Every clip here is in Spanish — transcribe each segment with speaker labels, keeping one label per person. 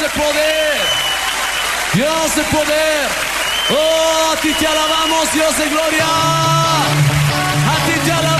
Speaker 1: de poder. Dios de poder. Oh, a ti te alabamos, Dios de gloria. A ti te alabamos,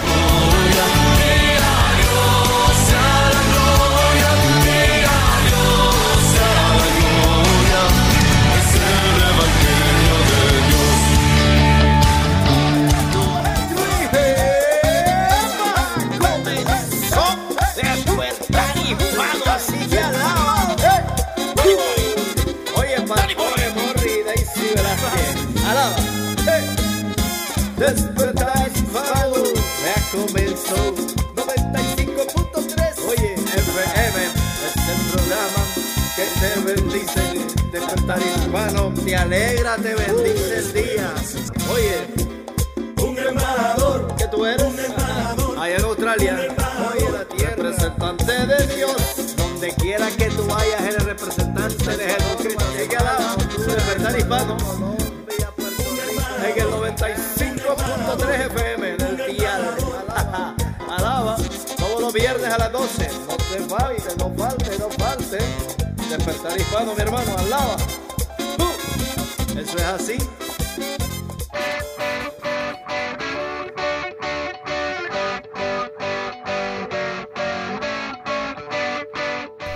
Speaker 2: Comenzó 95.3 Oye, FM es el programa que te bendice Despertar hispano, te alegra, te bendice el día Oye, un embajador que tú eres un embajador allá en Australia Oye, la tierra representante de Dios donde quiera que tú vayas eres representante de Jesucristo así que alaba Despertar hispano en el 95.3 FM del día Alaba todos los viernes a las 12. No te falte, no falte, no falte. Despertar hispano, mi hermano, alaba. Eso es así.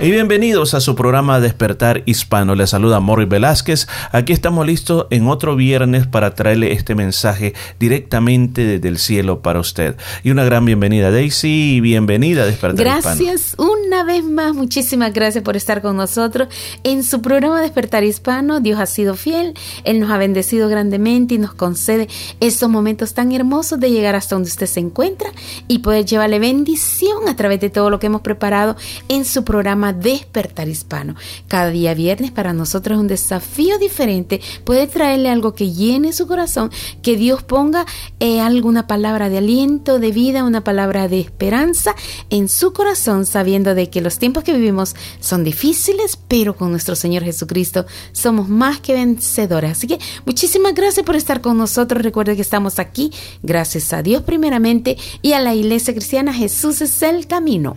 Speaker 3: Y bienvenidos a su programa Despertar Hispano. Les saluda Morris Velázquez. Aquí estamos listos en otro viernes para traerle este mensaje directamente desde el cielo para usted. Y una gran bienvenida, Daisy, y bienvenida a Despertar
Speaker 4: Hispano. Gracias una vez más, muchísimas gracias por estar con nosotros en su programa Despertar Hispano. Dios ha sido fiel, Él nos ha bendecido grandemente y nos concede esos momentos tan hermosos de llegar hasta donde usted se encuentra y poder llevarle bendición a través de todo lo que hemos preparado en su programa Despertar Hispano. Cada día viernes para nosotros es un desafío diferente poder traerle algo que llene su corazón, que Dios ponga eh, alguna palabra de aliento, de vida, una palabra de esperanza en su corazón, sabiendo de que los tiempos que vivimos son difíciles, pero con nuestro Señor Jesucristo somos más que vencedores. Así que muchísimas gracias por estar con nosotros. Recuerde que estamos aquí gracias a Dios primeramente y a la Iglesia Cristiana Jesús es el camino.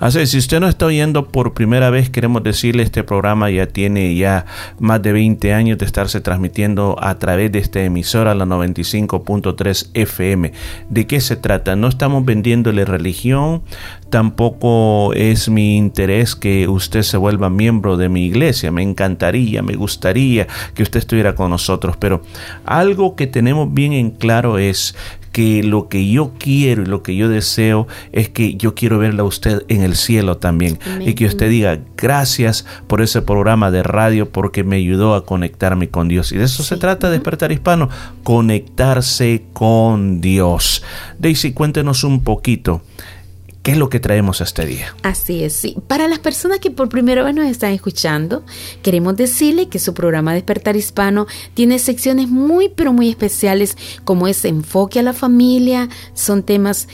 Speaker 3: Así, si usted no está oyendo por primera vez, queremos decirle, este programa ya tiene ya más de 20 años de estarse transmitiendo a través de esta emisora, la 95.3 FM. ¿De qué se trata? No estamos vendiéndole religión, tampoco es mi interés que usted se vuelva miembro de mi iglesia. Me encantaría, me gustaría que usted estuviera con nosotros, pero algo que tenemos bien en claro es que lo que yo quiero y lo que yo deseo es que yo quiero verla a usted en el cielo también. Y que usted diga gracias por ese programa de radio porque me ayudó a conectarme con Dios y de eso se trata despertar hispano conectarse con Dios. Daisy cuéntenos un poquito ¿Qué es lo que traemos a este día?
Speaker 4: Así es, sí. Para las personas que por primera vez nos están escuchando, queremos decirle que su programa Despertar Hispano tiene secciones muy, pero muy especiales, como es enfoque a la familia, son temas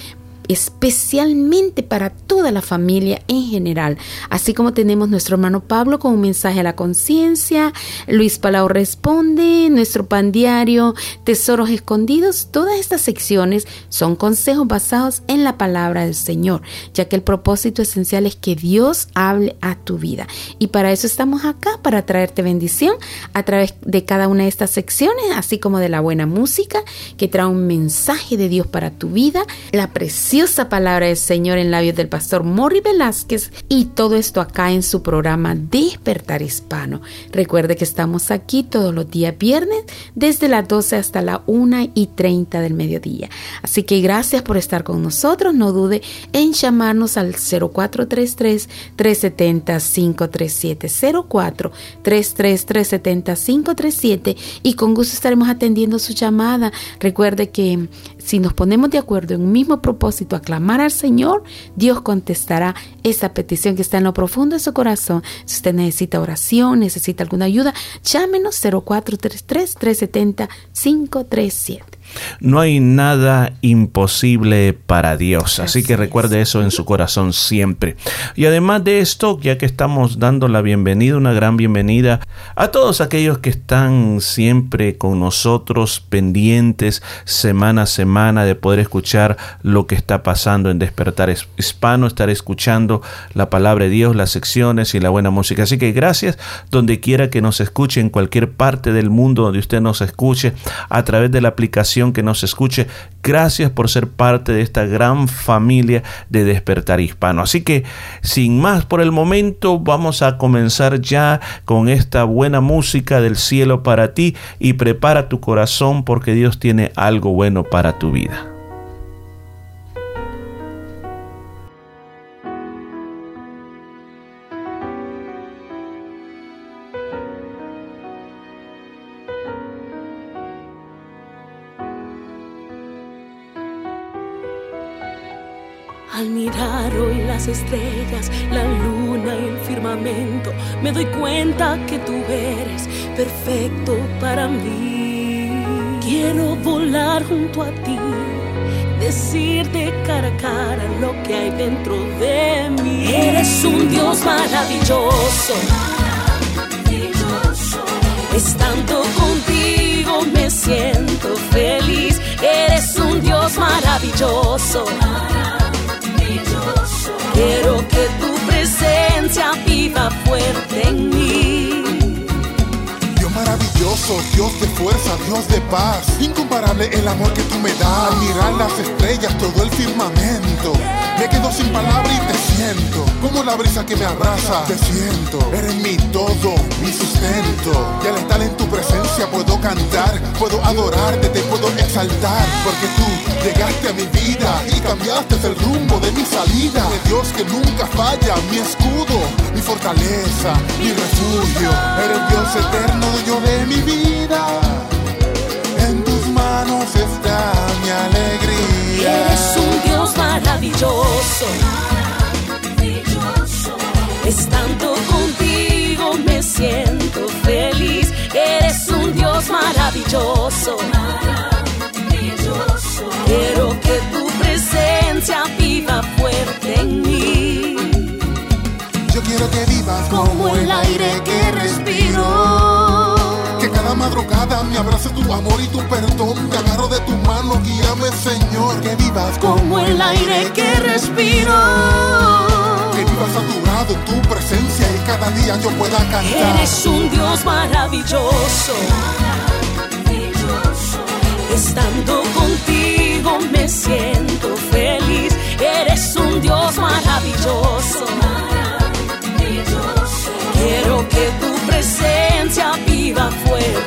Speaker 4: especialmente para toda la familia en general. Así como tenemos nuestro hermano Pablo con un mensaje a la conciencia, Luis Palau responde, nuestro pan diario, tesoros escondidos, todas estas secciones son consejos basados en la palabra del Señor, ya que el propósito esencial es que Dios hable a tu vida. Y para eso estamos acá, para traerte bendición a través de cada una de estas secciones, así como de la buena música que trae un mensaje de Dios para tu vida, la presión preciosa palabra del Señor en labios del pastor Morri Velázquez y todo esto acá en su programa Despertar Hispano. Recuerde que estamos aquí todos los días viernes desde las 12 hasta la 1 y 30 del mediodía. Así que gracias por estar con nosotros. No dude en llamarnos al 0433 370 537 0433 370 537 y con gusto estaremos atendiendo su llamada. Recuerde que si nos ponemos de acuerdo en un mismo propósito a clamar al Señor, Dios contestará esa petición que está en lo profundo de su corazón. Si usted necesita oración, necesita alguna ayuda, llámenos 0433 370 537.
Speaker 3: No hay nada imposible para Dios, así que recuerde eso en su corazón siempre. Y además de esto, ya que estamos dando la bienvenida, una gran bienvenida a todos aquellos que están siempre con nosotros pendientes semana a semana de poder escuchar lo que está pasando en Despertar Hispano, estar escuchando la palabra de Dios, las secciones y la buena música. Así que gracias donde quiera que nos escuche, en cualquier parte del mundo donde usted nos escuche, a través de la aplicación que nos escuche. Gracias por ser parte de esta gran familia de Despertar Hispano. Así que, sin más por el momento, vamos a comenzar ya con esta buena música del cielo para ti y prepara tu corazón porque Dios tiene algo bueno para tu vida.
Speaker 5: Las estrellas, la luna y el firmamento, me doy cuenta que tú eres perfecto para mí. Quiero volar junto a ti, decirte cara a cara lo que hay dentro de mí. Eres un Dios maravilloso. maravilloso. Estando contigo me siento feliz. Eres un Dios maravilloso. Quiero que tu presencia viva fuerte en mí.
Speaker 6: Maravilloso, Dios de fuerza, Dios de paz. Incomparable el amor que tú me das. Al mirar las estrellas, todo el firmamento. Me quedo sin palabras y te siento. Como la brisa que me abraza, te siento. Eres mi todo, mi sustento. Y al estar en tu presencia puedo cantar, puedo adorarte, te puedo exaltar. Porque tú llegaste a mi vida y cambiaste el rumbo de mi salida. De Dios que nunca falla, mi escudo, mi fortaleza, mi refugio. Eres Dios eterno, yo de mi vida. En tus manos está mi alegría.
Speaker 5: Eres un Dios maravilloso. maravilloso. Estando contigo me siento feliz. Eres un Dios maravilloso. maravilloso. Quiero que tu presencia viva fuerte en mí.
Speaker 6: Yo quiero que vivas
Speaker 5: como el aire que respiro.
Speaker 6: Cada madrugada me abrace tu amor y tu perdón. Te agarro de tu mano, guíame, Señor. Que vivas
Speaker 5: como el aire que respiro.
Speaker 6: Que vivas saturado en tu presencia y cada día yo pueda cantar.
Speaker 5: Eres un Dios maravilloso. Estando contigo me siento feliz. Eres un Dios maravilloso. maravilloso. Quiero que tu presencia viva fuerte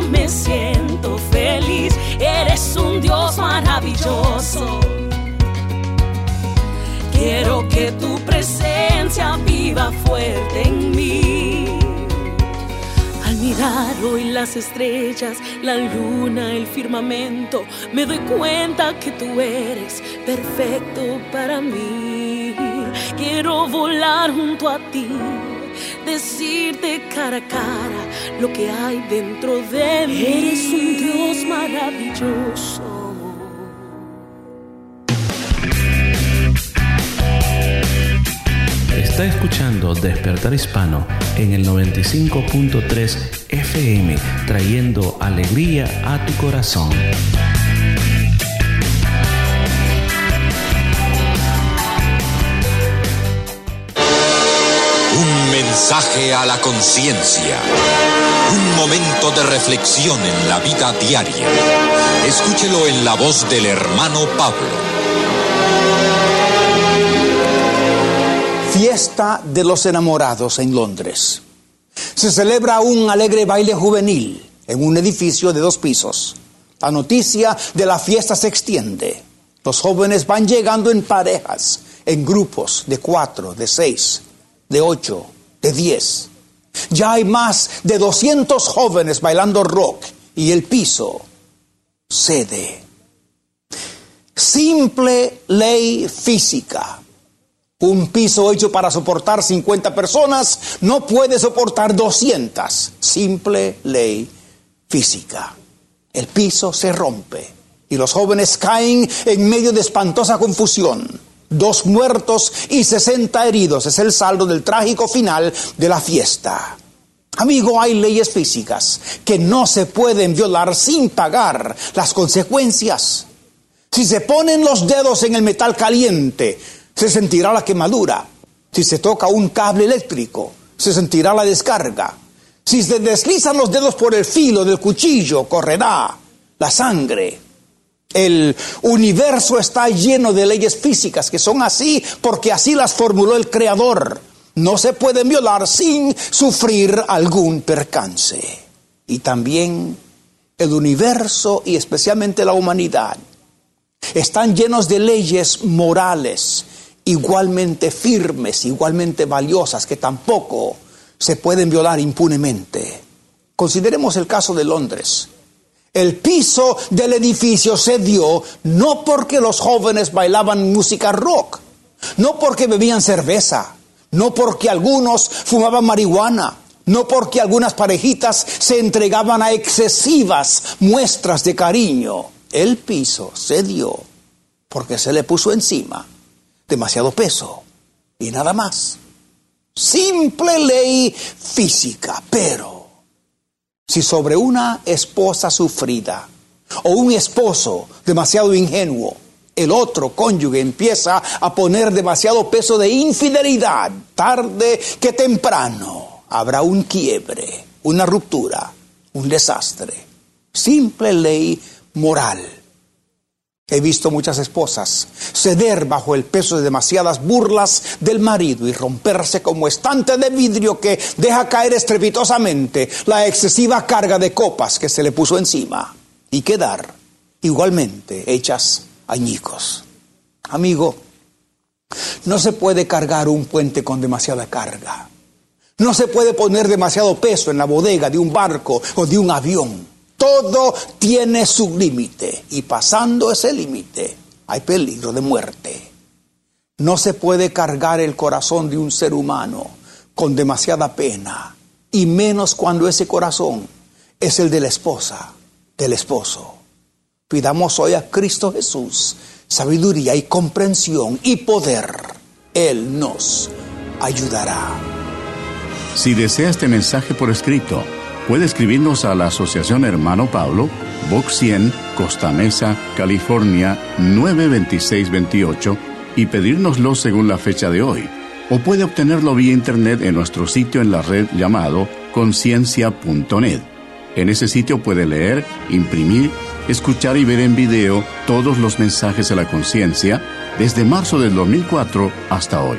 Speaker 5: me siento feliz. Eres un Dios maravilloso. Quiero que tu presencia viva fuerte en mí. Al mirar hoy las estrellas, la luna, el firmamento, me doy cuenta que tú eres perfecto para mí. Quiero volar junto a ti, decirte cara a cara lo que hay dentro de mí. Eres un Dios maravilloso.
Speaker 3: Está escuchando Despertar Hispano en el 95.3 FM, trayendo alegría a tu corazón.
Speaker 7: Mensaje a la conciencia. Un momento de reflexión en la vida diaria. Escúchelo en la voz del hermano Pablo.
Speaker 8: Fiesta de los enamorados en Londres. Se celebra un alegre baile juvenil en un edificio de dos pisos. La noticia de la fiesta se extiende. Los jóvenes van llegando en parejas, en grupos de cuatro, de seis de 8, de 10. Ya hay más de 200 jóvenes bailando rock y el piso cede. Simple ley física. Un piso hecho para soportar 50 personas no puede soportar 200. Simple ley física. El piso se rompe y los jóvenes caen en medio de espantosa confusión dos muertos y 60 heridos. Es el saldo del trágico final de la fiesta. Amigo, hay leyes físicas que no se pueden violar sin pagar las consecuencias. Si se ponen los dedos en el metal caliente, se sentirá la quemadura. Si se toca un cable eléctrico, se sentirá la descarga. Si se deslizan los dedos por el filo del cuchillo, correrá la sangre. El universo está lleno de leyes físicas que son así porque así las formuló el Creador. No se pueden violar sin sufrir algún percance. Y también el universo y especialmente la humanidad están llenos de leyes morales igualmente firmes, igualmente valiosas, que tampoco se pueden violar impunemente. Consideremos el caso de Londres. El piso del edificio se dio no porque los jóvenes bailaban música rock, no porque bebían cerveza, no porque algunos fumaban marihuana, no porque algunas parejitas se entregaban a excesivas muestras de cariño. El piso se dio porque se le puso encima demasiado peso y nada más. Simple ley física, pero si sobre una esposa sufrida o un esposo demasiado ingenuo, el otro cónyuge empieza a poner demasiado peso de infidelidad, tarde que temprano habrá un quiebre, una ruptura, un desastre. Simple ley moral He visto muchas esposas ceder bajo el peso de demasiadas burlas del marido y romperse como estante de vidrio que deja caer estrepitosamente la excesiva carga de copas que se le puso encima y quedar igualmente hechas añicos. Amigo, no se puede cargar un puente con demasiada carga. No se puede poner demasiado peso en la bodega de un barco o de un avión. Todo tiene su límite y pasando ese límite hay peligro de muerte. No se puede cargar el corazón de un ser humano con demasiada pena y menos cuando ese corazón es el de la esposa, del esposo. Pidamos hoy a Cristo Jesús sabiduría y comprensión y poder. Él nos ayudará.
Speaker 9: Si desea este mensaje por escrito, puede escribirnos a la Asociación Hermano Pablo, Box 100, Costa Mesa, California 92628 y pedírnoslo según la fecha de hoy. O puede obtenerlo vía internet en nuestro sitio en la red llamado conciencia.net. En ese sitio puede leer, imprimir, escuchar y ver en video todos los mensajes de la conciencia desde marzo del 2004 hasta hoy.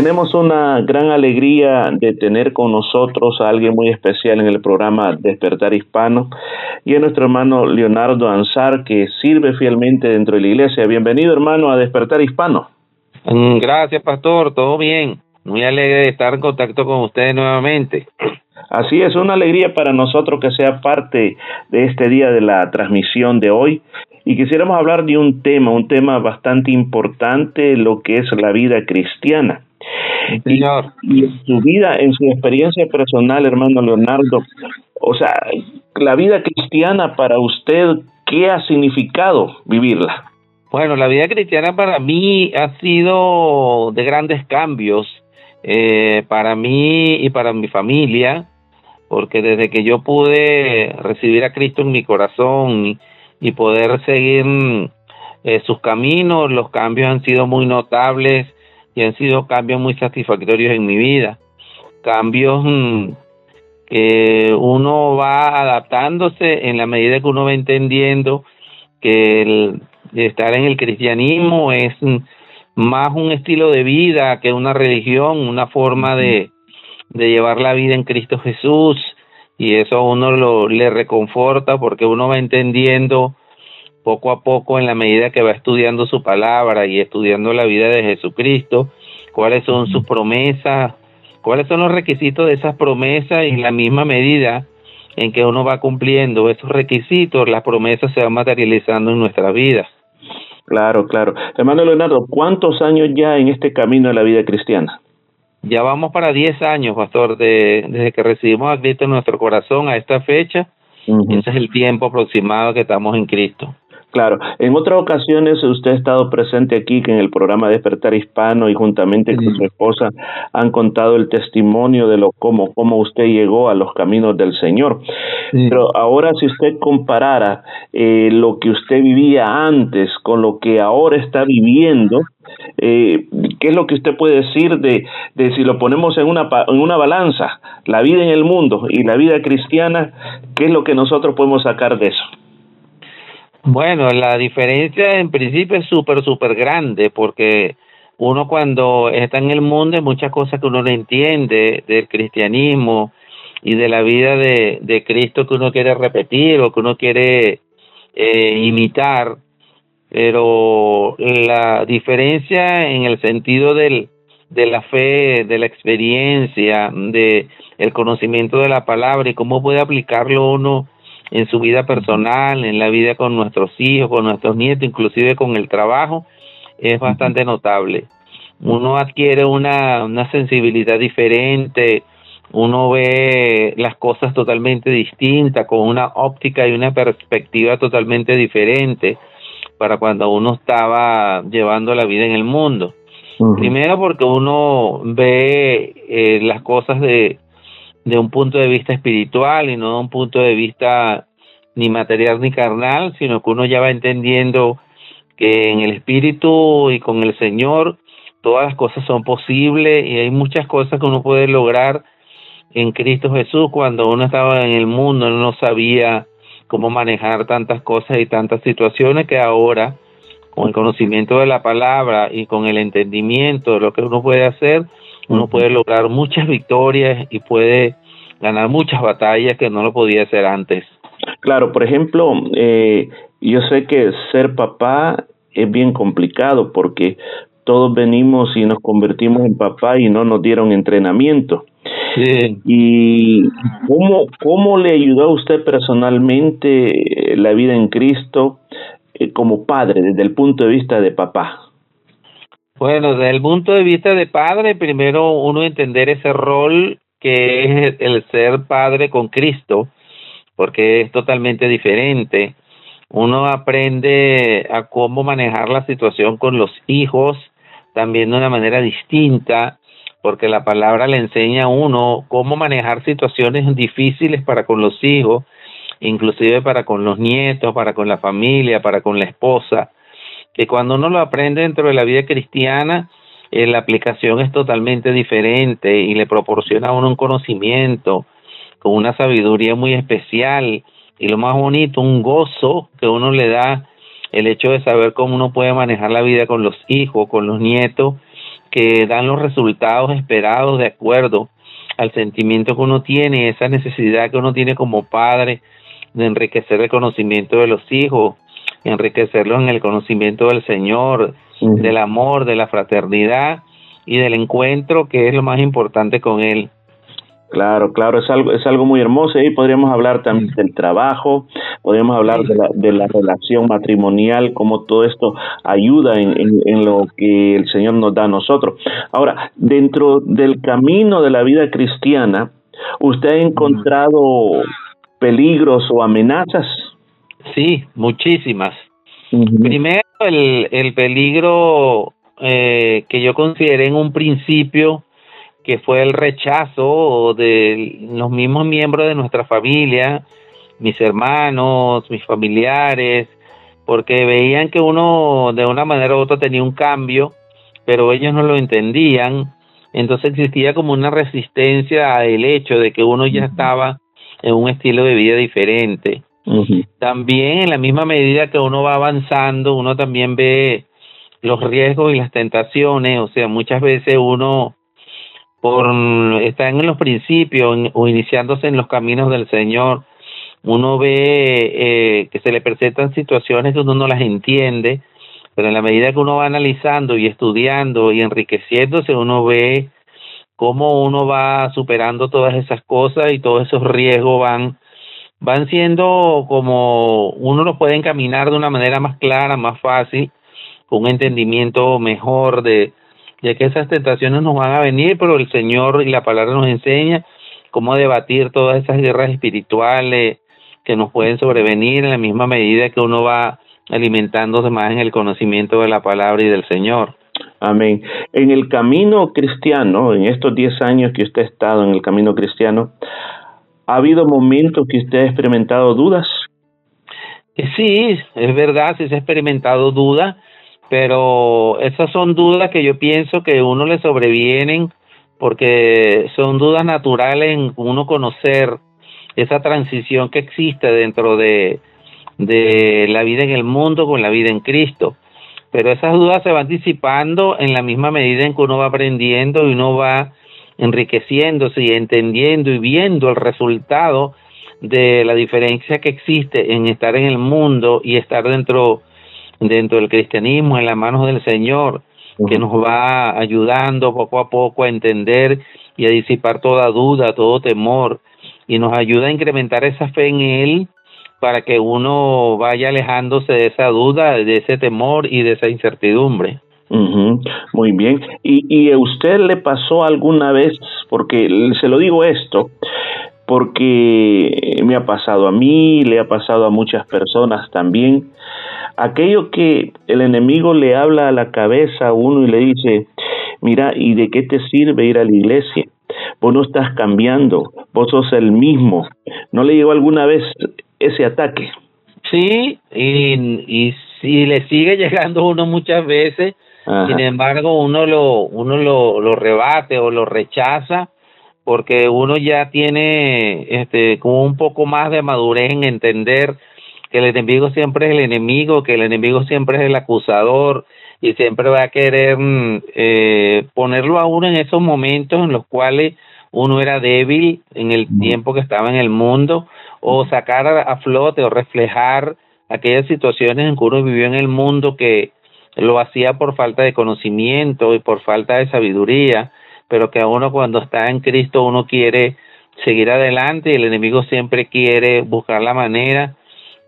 Speaker 3: Tenemos una gran alegría de tener con nosotros a alguien muy especial en el programa Despertar Hispano y es nuestro hermano Leonardo Ansar que sirve fielmente dentro de la iglesia. Bienvenido hermano a Despertar Hispano.
Speaker 10: Mm, gracias pastor, todo bien. Muy alegre de estar en contacto con ustedes nuevamente.
Speaker 3: Así es, una alegría para nosotros que sea parte de este día de la transmisión de hoy y quisiéramos hablar de un tema, un tema bastante importante, lo que es la vida cristiana. Y, en su vida, en su experiencia personal, hermano Leonardo, o sea, la vida cristiana para usted, ¿qué ha significado vivirla?
Speaker 10: Bueno, la vida cristiana para mí ha sido de grandes cambios, eh, para mí y para mi familia, porque desde que yo pude recibir a Cristo en mi corazón y, poder seguir eh, sus caminos, los cambios han sido muy notables y han sido cambios muy satisfactorios en mi vida. Cambios mm, que uno va adaptándose en la medida que uno va entendiendo que el, estar en el cristianismo es mm, más un estilo de vida que una religión, una forma de, de llevar la vida en Cristo Jesús y eso a uno lo, le reconforta porque uno va entendiendo poco a poco en la medida que va estudiando su palabra y estudiando la vida de Jesucristo, cuáles son sus promesas, cuáles son los requisitos de esas promesas y en la misma medida en que uno va cumpliendo esos requisitos, las promesas se van materializando en nuestra vida.
Speaker 3: Claro, claro. Hermano Leonardo, ¿cuántos años ya en este camino de la vida cristiana?
Speaker 10: Ya vamos para 10 años, pastor, de, desde que recibimos a Cristo en nuestro corazón a esta fecha. Ese es el tiempo aproximado que estamos en Cristo.
Speaker 3: Claro, en otras ocasiones usted ha estado presente aquí en el programa Despertar Hispano y juntamente con su esposa han contado el testimonio de lo cómo, cómo usted llegó a los caminos del Señor. Pero ahora si usted comparara eh, lo que usted vivía antes con lo que ahora está viviendo, eh, ¿qué es lo que usted puede decir de, de si lo ponemos en una, en una balanza, la vida en el mundo y la vida cristiana, qué es lo que nosotros podemos sacar de eso?
Speaker 10: Bueno, la diferencia en principio es súper, súper grande porque uno cuando está en el mundo hay muchas cosas que uno no entiende del cristianismo y de la vida de, de Cristo que uno quiere repetir o que uno quiere eh, imitar, pero la diferencia en el sentido del, de la fe, de la experiencia, de el conocimiento de la palabra y cómo puede aplicarlo uno en su vida personal, en la vida con nuestros hijos, con nuestros nietos, inclusive con el trabajo, es bastante notable. Uno adquiere una, una sensibilidad diferente, uno ve las cosas totalmente distintas, con una óptica y una perspectiva totalmente diferente para cuando uno estaba llevando la vida en el mundo. Primero porque uno ve eh, las cosas de, de un punto de vista espiritual y no de un punto de vista ni material ni carnal, sino que uno ya va entendiendo que en el espíritu y con el Señor todas las cosas son posibles y hay muchas cosas que uno puede lograr en Cristo Jesús. Cuando uno estaba en el mundo, uno no sabía cómo manejar tantas cosas y tantas situaciones que ahora, con el conocimiento de la palabra y con el entendimiento de lo que uno puede hacer, uno puede lograr muchas victorias y puede ganar muchas batallas que no lo podía hacer antes.
Speaker 3: Claro, por ejemplo, eh, yo sé que ser papá es bien complicado porque todos venimos y nos convertimos en papá y no nos dieron entrenamiento. Sí. ¿Y cómo, cómo le ayudó a usted personalmente la vida en Cristo eh, como padre, desde el punto de vista de papá?
Speaker 10: Bueno, desde el punto de vista de padre, primero uno entender ese rol que es el ser padre con Cristo, porque es totalmente diferente. Uno aprende a cómo manejar la situación con los hijos también de una manera distinta, porque la palabra le enseña a uno cómo manejar situaciones difíciles para con los hijos, inclusive para con los nietos, para con la familia, para con la esposa que cuando uno lo aprende dentro de la vida cristiana, eh, la aplicación es totalmente diferente y le proporciona a uno un conocimiento con una sabiduría muy especial. Y lo más bonito, un gozo que uno le da el hecho de saber cómo uno puede manejar la vida con los hijos, con los nietos, que dan los resultados esperados de acuerdo al sentimiento que uno tiene, esa necesidad que uno tiene como padre de enriquecer el conocimiento de los hijos, enriquecerlos en el conocimiento del Señor, del amor, de la fraternidad y del encuentro que es lo más importante con Él.
Speaker 3: Claro, claro, es algo, es algo muy hermoso y podríamos hablar también del trabajo, podríamos hablar de la, de la relación matrimonial, cómo todo esto ayuda en, en, lo que el Señor nos da a nosotros. Ahora, dentro del camino de la vida cristiana, ¿usted ha encontrado peligros o amenazas?
Speaker 10: Sí, muchísimas. Primero, el, el peligro eh, que yo consideré en un principio, que fue el rechazo de los mismos miembros de nuestra familia, mis hermanos, mis familiares, porque veían que uno de una manera u otra tenía un cambio, pero ellos no lo entendían. Entonces existía como una resistencia al hecho de que uno ya estaba en un estilo de vida diferente. También en la misma medida que uno va avanzando, uno también ve los riesgos y las tentaciones, o sea, muchas veces uno por estar en los principios o iniciándose en los caminos del Señor, uno ve eh, que se le presentan situaciones que uno no las entiende, pero en la medida que uno va analizando y estudiando y enriqueciéndose, uno ve cómo uno va superando todas esas cosas y todos esos riesgos van van siendo como uno lo puede encaminar de una manera más clara, más fácil, con un entendimiento mejor de, de que esas tentaciones nos van a venir, pero el Señor y la palabra nos enseña cómo debatir todas esas guerras espirituales que nos pueden sobrevenir en la misma medida que uno va alimentándose más en el conocimiento de la palabra y del Señor.
Speaker 3: Amén. En el camino cristiano, en estos 10 años que usted ha estado en el camino cristiano, ¿ha habido momentos que usted ha experimentado dudas?
Speaker 10: Sí, es verdad, sí se ha experimentado dudas, pero esas son dudas que yo pienso que uno le sobrevienen porque son dudas naturales en uno conocer esa transición que existe dentro de, de la vida en el mundo con la vida en Cristo. Pero esas dudas se van disipando en la misma medida en que uno va aprendiendo y uno va enriqueciéndose y entendiendo y viendo el resultado de la diferencia que existe en estar en el mundo y estar dentro dentro del cristianismo en las manos del Señor que nos va ayudando poco a poco a entender y a disipar toda duda, todo temor y nos ayuda a incrementar esa fe en él para que uno vaya alejándose de esa duda, de ese temor y de esa incertidumbre.
Speaker 3: Muy bien. ¿Y, ¿Y usted le pasó alguna vez, porque se lo digo esto, porque me ha pasado a mí, le ha pasado a muchas personas también. Aquello que el enemigo le habla a la cabeza a uno y le dice, mira, ¿y de qué te sirve ir a la iglesia? Vos no estás cambiando, vos sos el mismo. ¿No le llegó alguna vez ese ataque?
Speaker 10: Sí, y, y si le sigue llegando uno muchas veces, sin embargo uno lo, uno lo, lo rebate o lo rechaza porque uno ya tiene este como un poco más de madurez en entender que el enemigo siempre es el enemigo, que el enemigo siempre es el acusador y siempre va a querer mm, eh, ponerlo a uno en esos momentos en los cuales uno era débil en el tiempo que estaba en el mundo o sacar a, flote o reflejar aquellas situaciones en que uno vivió en el mundo que lo hacía por falta de conocimiento y por falta de sabiduría pero que a uno cuando está en Cristo uno quiere seguir adelante y el enemigo siempre quiere buscar la manera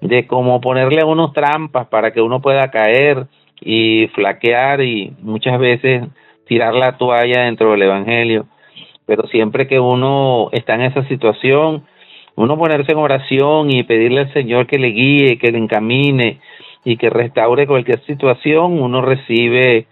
Speaker 10: de cómo ponerle a unos trampas para que uno pueda caer y flaquear y muchas veces tirar la toalla dentro del evangelio. Pero siempre que uno está en esa situación uno ponerse en oración y pedirle al Señor que le guíe, que le encamine y que restaure cualquier situación, uno recibe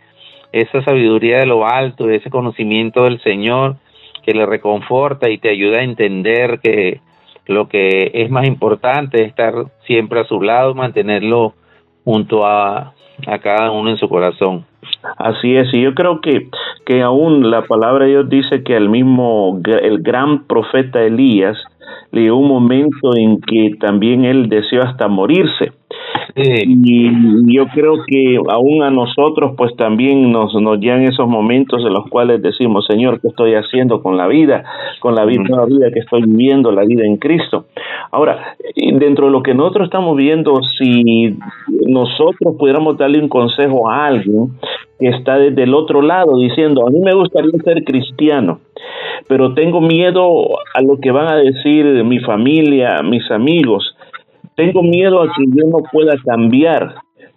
Speaker 10: esa sabiduría de lo alto, ese conocimiento del Señor que le reconforta y te ayuda a entender que lo que es más importante es estar siempre a su lado, mantenerlo junto a, a cada uno en su corazón.
Speaker 3: Así es, y yo creo que, que aún la palabra de Dios dice que el mismo, el gran profeta Elías, le un momento en que también él deseó hasta morirse. Y yo creo que aún a nosotros pues también nos, nos llegan esos momentos en los cuales decimos, Señor, ¿qué estoy haciendo con la vida? Con la vida, la vida que estoy viviendo, la vida en Cristo. Ahora, dentro de lo que nosotros estamos viendo, si nosotros pudiéramos darle un consejo a alguien que está desde el otro lado diciendo, a mí me gustaría ser cristiano, pero tengo miedo a lo que van a decir mi familia, mis amigos, tengo miedo a que yo no pueda cambiar.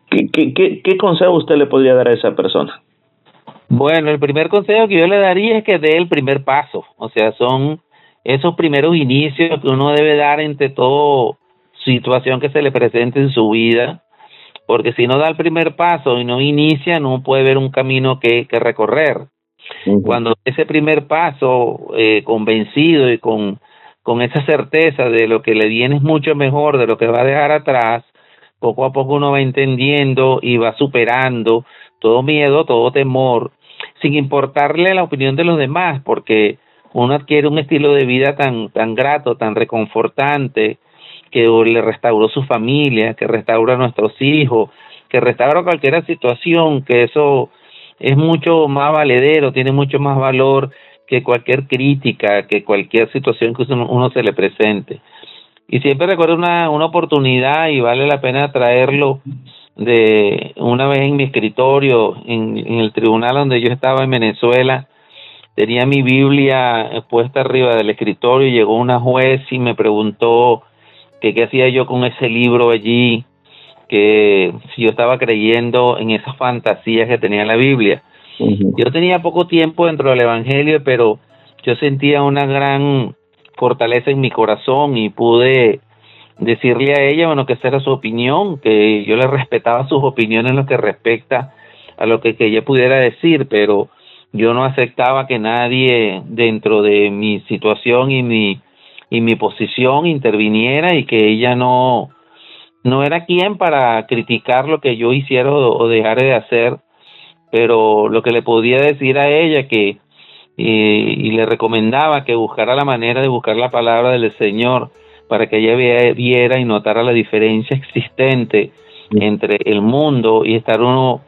Speaker 3: ¿Qué, consejo usted le podría dar a esa persona?
Speaker 10: Bueno, el primer consejo que yo le daría es que dé el primer paso. O sea, son esos primeros inicios que uno debe dar entre toda situación que se le presente en su vida. Porque si no da el primer paso y no inicia, no puede ver un camino que, que recorrer. Cuando ese primer paso, eh, convencido y con con esa certeza de lo que le viene es mucho mejor de lo que va a dejar atrás, poco a poco uno va entendiendo y va superando todo miedo, todo temor, sin importarle la opinión de los demás, porque uno adquiere un estilo de vida tan, tan grato, tan reconfortante, que le restauró su familia, que restaura a nuestros hijos, que restaura cualquier situación, que eso es mucho más valedero, tiene mucho más valor que cualquier crítica, que cualquier situación que uno, se le presente. Y siempre recuerdo una, una oportunidad y vale la pena traerlo de una vez en mi escritorio, en, en el tribunal donde yo estaba en Venezuela, tenía mi Biblia puesta arriba del escritorio y llegó una juez y me preguntó que qué hacía yo con ese libro allí, que si yo estaba creyendo en esas fantasías que tenía la Biblia. Yo tenía poco tiempo dentro del Evangelio, pero yo sentía una gran fortaleza en mi corazón y pude decirle a ella, bueno, que esa era su opinión, que yo le respetaba sus opiniones en lo que respecta a lo que, que ella pudiera decir, pero yo no aceptaba que nadie dentro de mi situación y mi y mi posición interviniera y que ella no no era quien para criticar lo que yo hiciera o, dejara de hacer, pero lo que le podía decir a ella que y, le recomendaba que buscara la manera de buscar la palabra del Señor para que ella viera y notara la diferencia existente entre el mundo y estar uno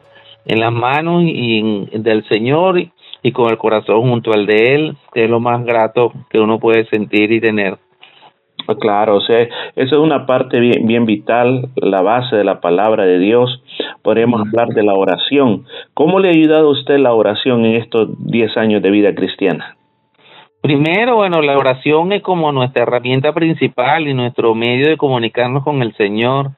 Speaker 10: en las manos y del Señor y con el corazón junto al de Él, que es lo más grato que uno puede sentir y tener.
Speaker 3: Pues claro, o sea, eso es una parte bien, bien vital, la base de la palabra de Dios. Podemos hablar de la oración. ¿Cómo le ha ayudado a usted la oración en estos 10 años de vida cristiana?
Speaker 10: Primero, bueno, la oración es como nuestra herramienta principal y nuestro medio de comunicarnos con el Señor.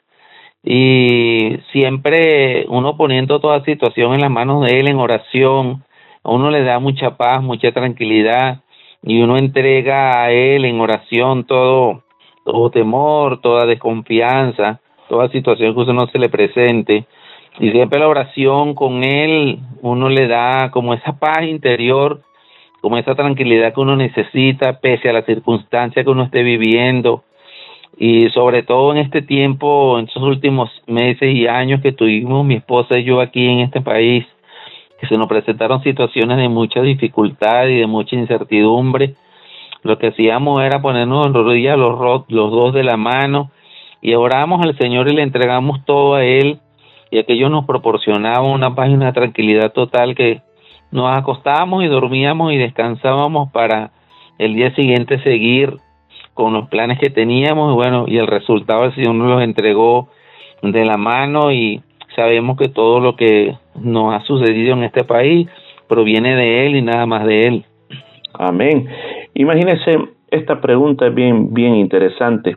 Speaker 10: Y siempre uno poniendo toda situación en las manos de Él en oración, a uno le da mucha paz, mucha tranquilidad y uno entrega a Él en oración todo, todo temor, toda desconfianza, toda situación que uno se le presente. Y siempre la oración con Él, uno le da como esa paz interior, como esa tranquilidad que uno necesita, pese a las circunstancias que uno esté viviendo. Y sobre todo en este tiempo, en estos últimos meses y años que tuvimos mi esposa y yo aquí en este país, que se nos presentaron situaciones de mucha dificultad y de mucha incertidumbre. Lo que hacíamos era ponernos en rodillas los, los dos de la mano y oramos al Señor y le entregamos todo a Él y aquello nos proporcionaba una página de tranquilidad total que nos acostábamos y dormíamos y descansábamos para el día siguiente seguir con los planes que teníamos y bueno y el resultado el Señor nos los entregó de la mano y sabemos que todo lo que nos ha sucedido en este país proviene de Él y nada más de Él.
Speaker 3: Amén. Imagínese, esta pregunta es bien, bien interesante.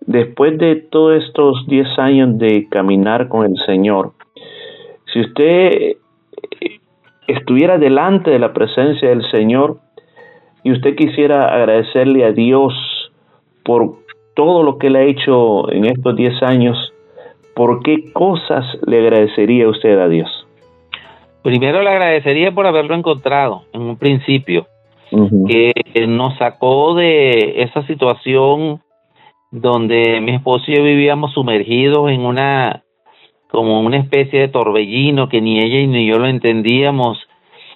Speaker 3: Después de todos estos 10 años de caminar con el Señor, si usted estuviera delante de la presencia del Señor y usted quisiera agradecerle a Dios por todo lo que Él ha hecho en estos 10 años, ¿por qué cosas le agradecería usted a Dios?
Speaker 10: Primero le agradecería por haberlo encontrado en un principio, que nos sacó de esa situación donde mi esposo y yo vivíamos sumergidos en una como una especie de torbellino que ni ella ni yo lo entendíamos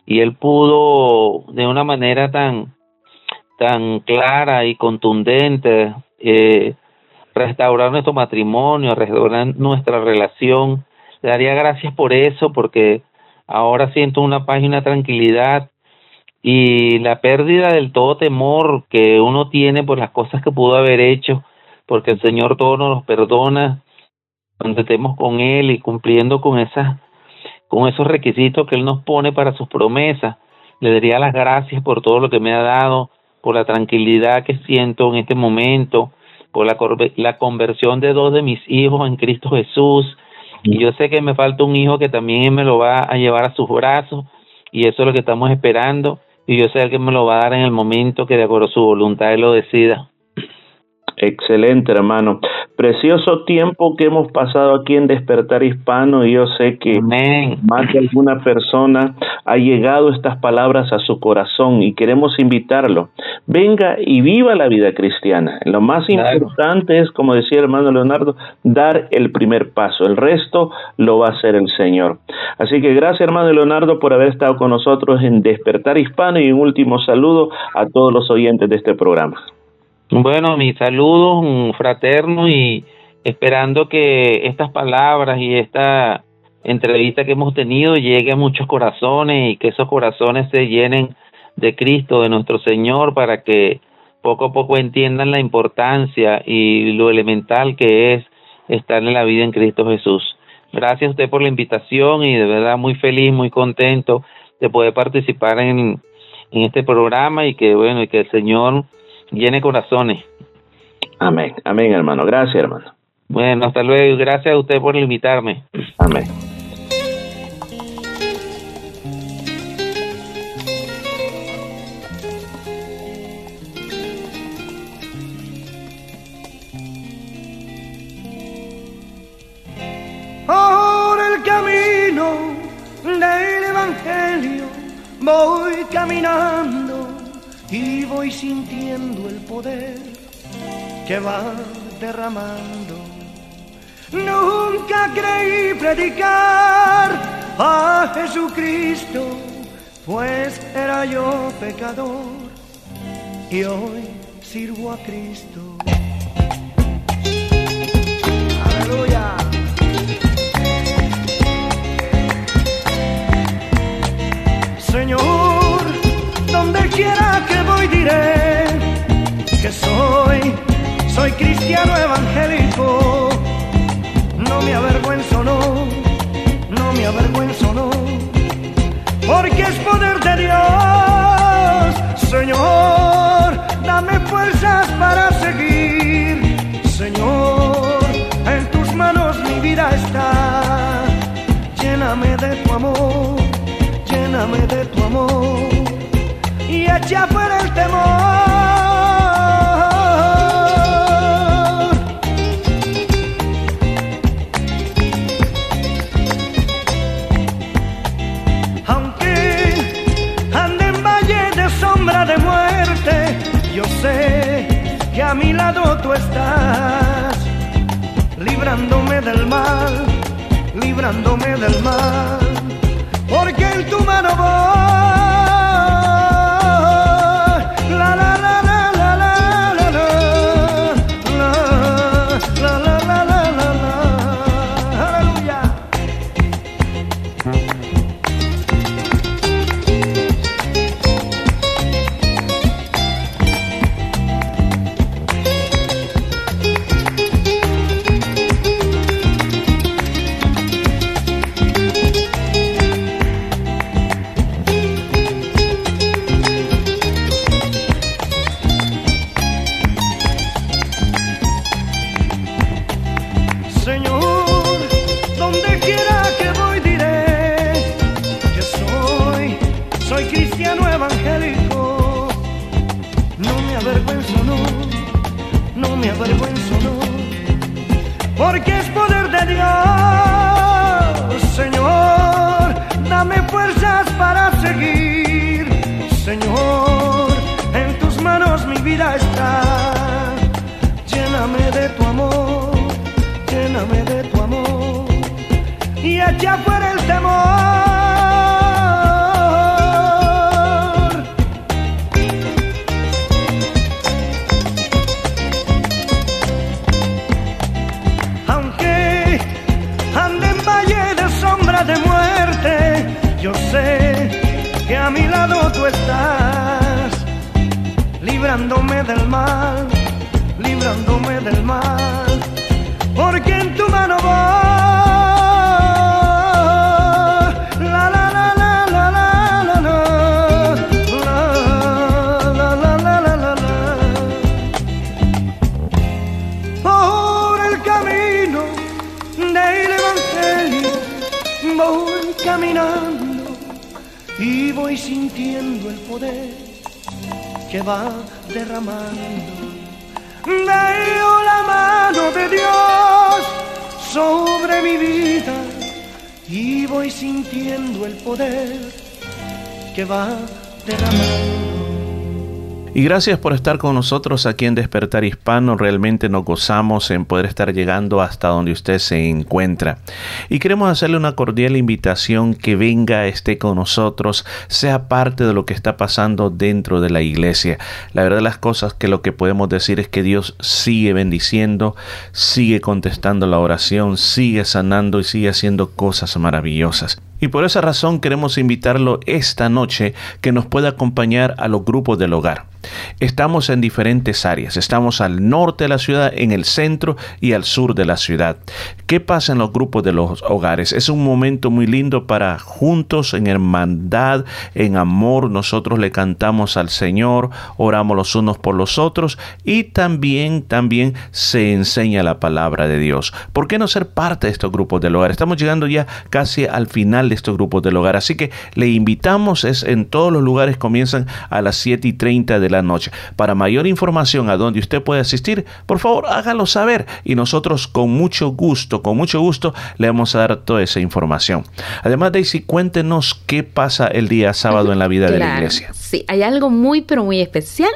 Speaker 10: y él pudo de una manera tan tan clara y contundente eh, restaurar nuestro matrimonio, restaurar nuestra relación. Le daría gracias por eso, porque ahora siento una paz y una tranquilidad y la pérdida del todo temor que uno tiene por las cosas que pudo haber hecho, porque el Señor todo nos perdona cuando estemos con Él y cumpliendo con esas con esos requisitos que Él nos pone para sus promesas. Le daría las gracias por todo lo que me ha dado, por la tranquilidad que siento en este momento, por la, la conversión de dos de mis hijos en Cristo Jesús. Y yo sé que me falta un hijo que también me lo va a llevar a sus brazos y eso es lo que estamos esperando y yo sé que me lo va a dar en el momento que de acuerdo a su voluntad él lo decida.
Speaker 3: Excelente, hermano. Precioso tiempo que hemos pasado aquí en Despertar Hispano y yo sé que más de alguna persona ha llegado estas palabras a su corazón y queremos invitarlo. Venga y viva la vida cristiana. Lo más importante es, como decía el hermano Leonardo, dar el primer paso. El resto lo va a hacer el Señor. Así que gracias, hermano Leonardo, por haber estado con nosotros en Despertar Hispano y un último saludo a todos los oyentes de este programa.
Speaker 10: Bueno, mis saludos fraternos y esperando que estas palabras y esta entrevista que hemos tenido llegue a muchos corazones y que esos corazones se llenen de Cristo, de nuestro Señor, para que poco a poco entiendan la importancia y lo elemental que es estar en la vida en Cristo Jesús. Gracias a usted por la invitación y de verdad muy feliz, muy contento de poder participar en, en este programa y que bueno, y que el Señor llene corazones.
Speaker 3: Amén, amén hermano, gracias hermano.
Speaker 10: Bueno, hasta luego, gracias a usted por invitarme.
Speaker 3: Amén.
Speaker 11: Por el camino del Evangelio voy caminando y voy sintiendo el poder que va derramando. Nunca creí predicar a Jesucristo, pues era yo pecador y hoy sirvo a Cristo. Que soy, soy cristiano evangélico. No me avergüenzo, no, no me avergüenzo, no, porque es poder de Dios, Señor, dame fuerzas para seguir, Señor, en tus manos mi vida está, lléname de tu amor lléname de tu amor y echa fuera el temor. Aunque ande en valle de sombra de muerte, yo sé que a mi lado tú estás, librándome del mal, librándome del mal porque en tu mano voy. Fuera el temor. Aunque ande en valle de sombra de muerte, yo sé que a mi lado tú estás, librándome del mal, librándome del mal porque en tu mano voy. Que va derramando Veo la mano de Dios sobre mi vida y voy sintiendo el poder que va derramando.
Speaker 3: Y gracias por estar con nosotros aquí en Despertar Hispano. Realmente nos gozamos en poder estar llegando hasta donde usted se encuentra. Y queremos hacerle una cordial invitación que venga, esté con nosotros, sea parte de lo que está pasando dentro de la iglesia. La verdad de las cosas que lo que podemos decir es que Dios sigue bendiciendo, sigue contestando la oración, sigue sanando y sigue haciendo cosas maravillosas. Y por esa razón queremos invitarlo esta noche que nos pueda acompañar a los grupos del hogar. Estamos en diferentes áreas. Estamos al norte de la ciudad, en el centro y al sur de la ciudad. ¿Qué pasa en los grupos de los hogares? Es un momento muy lindo para juntos, en hermandad, en amor, nosotros le cantamos al Señor, oramos los unos por los otros y también, también se enseña la palabra de Dios. ¿Por qué no ser parte de estos grupos del hogar? Estamos llegando ya casi al final de estos grupos del hogar. Así que le invitamos, es en todos los lugares comienzan a las 7 y 30 de la noche. Para mayor información a donde usted puede asistir, por favor hágalo saber y nosotros con mucho gusto, con mucho gusto le vamos a dar toda esa información. Además, Daisy, cuéntenos qué pasa el día sábado en la vida de la iglesia.
Speaker 4: Sí, hay algo muy pero muy especial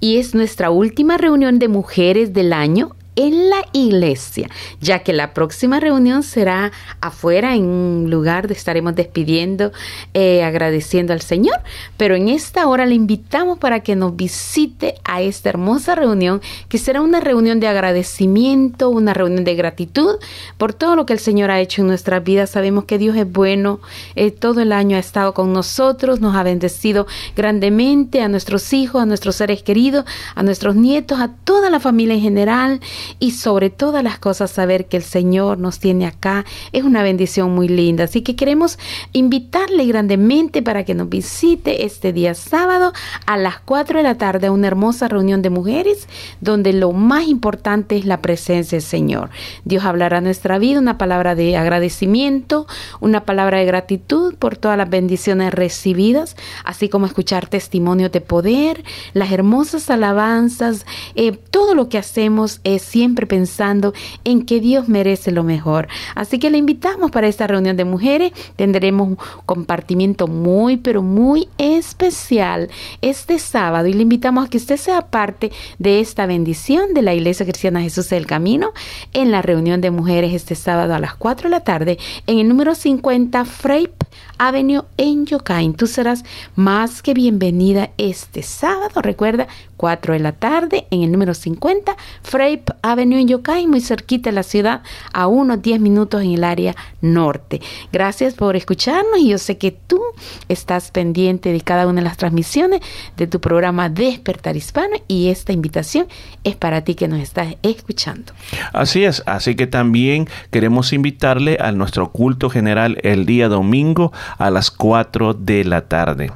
Speaker 4: y es nuestra última reunión de mujeres del año en la iglesia, ya que la próxima reunión será afuera en un lugar de estaremos despidiendo, eh, agradeciendo al Señor, pero en esta hora le invitamos para que nos visite a esta hermosa reunión, que será una reunión de agradecimiento, una reunión de gratitud por todo lo que el Señor ha hecho en nuestras vidas. Sabemos que Dios es bueno, eh, todo el año ha estado con nosotros, nos ha bendecido grandemente a nuestros hijos, a nuestros seres queridos, a nuestros nietos, a toda la familia en general y sobre todas las cosas saber que el Señor nos tiene acá es una bendición muy linda. Así que queremos invitarle grandemente para que nos visite este día sábado a las 4 de la tarde a una hermosa reunión de mujeres donde lo más importante es la presencia del Señor. Dios hablará a nuestra vida una palabra de agradecimiento, una palabra de gratitud por todas las bendiciones recibidas, así como escuchar testimonios de poder, las hermosas alabanzas, eh, todo lo que hacemos es siempre pensando en que Dios merece lo mejor. Así que le invitamos para esta reunión de mujeres. Tendremos un compartimiento muy, pero muy especial este sábado y le invitamos a que usted sea parte de esta bendición de la Iglesia Cristiana Jesús del Camino en la reunión de mujeres este sábado a las 4 de la tarde en el número 50 Freip Avenue en Yokain. Tú serás más que bienvenida este sábado. Recuerda, 4 de la tarde en el número 50 Freip Avenue en Yokai, muy cerquita de la ciudad, a unos 10 minutos en el área norte. Gracias por escucharnos y yo sé que tú estás pendiente de cada una de las transmisiones de tu programa Despertar Hispano y esta invitación es para ti que nos estás escuchando.
Speaker 3: Así es, así que también queremos invitarle a nuestro culto general el día domingo a las 4 de la tarde.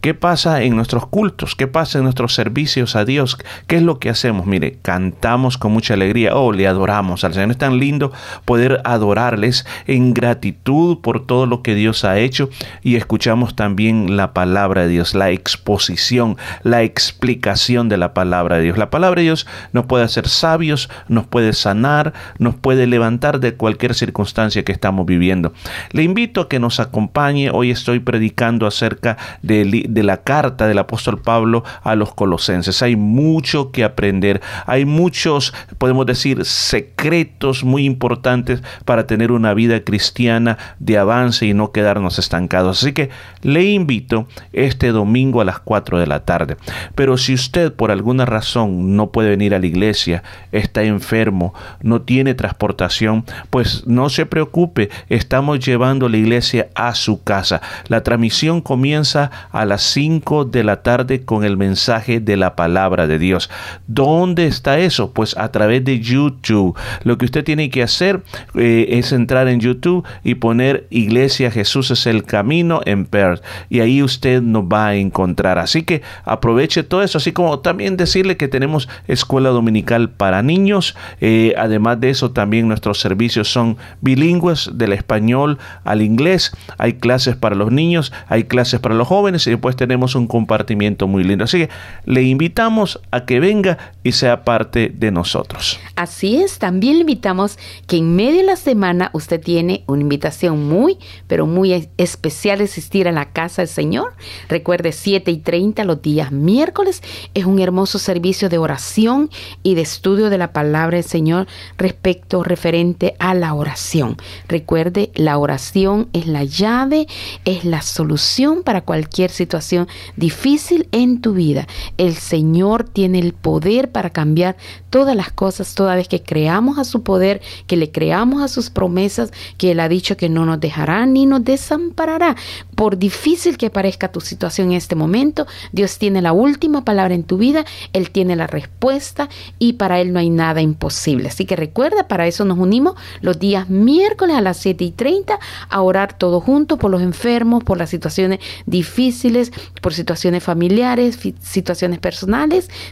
Speaker 3: ¿Qué pasa en nuestros cultos? ¿Qué pasa en nuestros servicios a Dios? ¿Qué es lo que hacemos? Mire, cantamos con mucha alegría. Oh, le adoramos al Señor. Es tan lindo poder adorarles en gratitud por todo lo que Dios ha hecho y escuchamos también la palabra de Dios, la exposición, la explicación de la palabra de Dios. La palabra de Dios nos puede hacer sabios, nos puede sanar, nos puede levantar de cualquier circunstancia que estamos viviendo. Le invito a que nos acompañe. Hoy estoy predicando acerca de, de la carta del apóstol Pablo a los colosenses. Hay mucho que aprender, hay muchos podemos decir, secretos muy importantes para tener una vida cristiana de avance y no quedarnos estancados. Así que le invito este domingo a las 4 de la tarde. Pero si usted por alguna razón no puede venir a la iglesia, está enfermo, no tiene transportación, pues no se preocupe, estamos llevando la iglesia a su casa. La transmisión comienza a las 5 de la tarde con el mensaje de la palabra de Dios. ¿Dónde está eso? Pues a través de YouTube. Lo que usted tiene que hacer eh, es entrar en YouTube y poner Iglesia Jesús es el camino en Perth. Y ahí usted nos va a encontrar. Así que aproveche todo eso. Así como también decirle que tenemos escuela dominical para niños. Eh, además de eso, también nuestros servicios son bilingües del español al inglés. Hay clases para los niños, hay clases para los jóvenes y después tenemos un compartimiento muy lindo. Así que le invitamos a que venga y sea parte de nosotros.
Speaker 4: Así es, también le invitamos que en medio de la semana usted tiene una invitación muy, pero muy especial de asistir a la casa del Señor. Recuerde, 7 y 30 los días miércoles es un hermoso servicio de oración y de estudio de la palabra del Señor respecto referente a la oración. Recuerde, la oración es la llave, es la solución para cualquier situación difícil en tu vida. El Señor tiene el poder para cambiar todas las cosas toda vez que creamos a su poder, que le creamos a sus promesas, que Él ha dicho que no nos dejará ni nos desamparará. Por difícil que parezca tu situación en este momento, Dios tiene la última palabra en tu vida, Él tiene la respuesta y para Él no hay nada imposible. Así que recuerda, para eso nos unimos los días miércoles a las 7 y 30 a orar todos juntos por los enfermos, por las situaciones difíciles, por situaciones familiares, situaciones personales,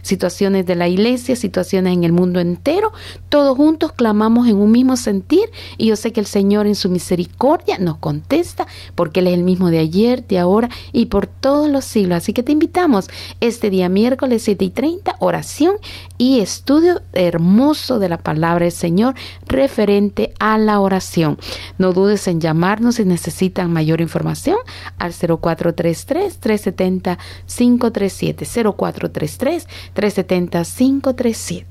Speaker 4: situaciones de la iglesia, situaciones en el mundo entero. Todos juntos clamamos en un mismo sentir y yo sé que el Señor en su misericordia nos contesta porque Él es el mismo de ayer, de ahora y por todos los siglos. Así que te invitamos este día miércoles 7 y 30, oración y estudio hermoso de la palabra del Señor referente a la oración. No dudes en llamarnos si necesitan mayor información al 0433 370 537 0433 370 537.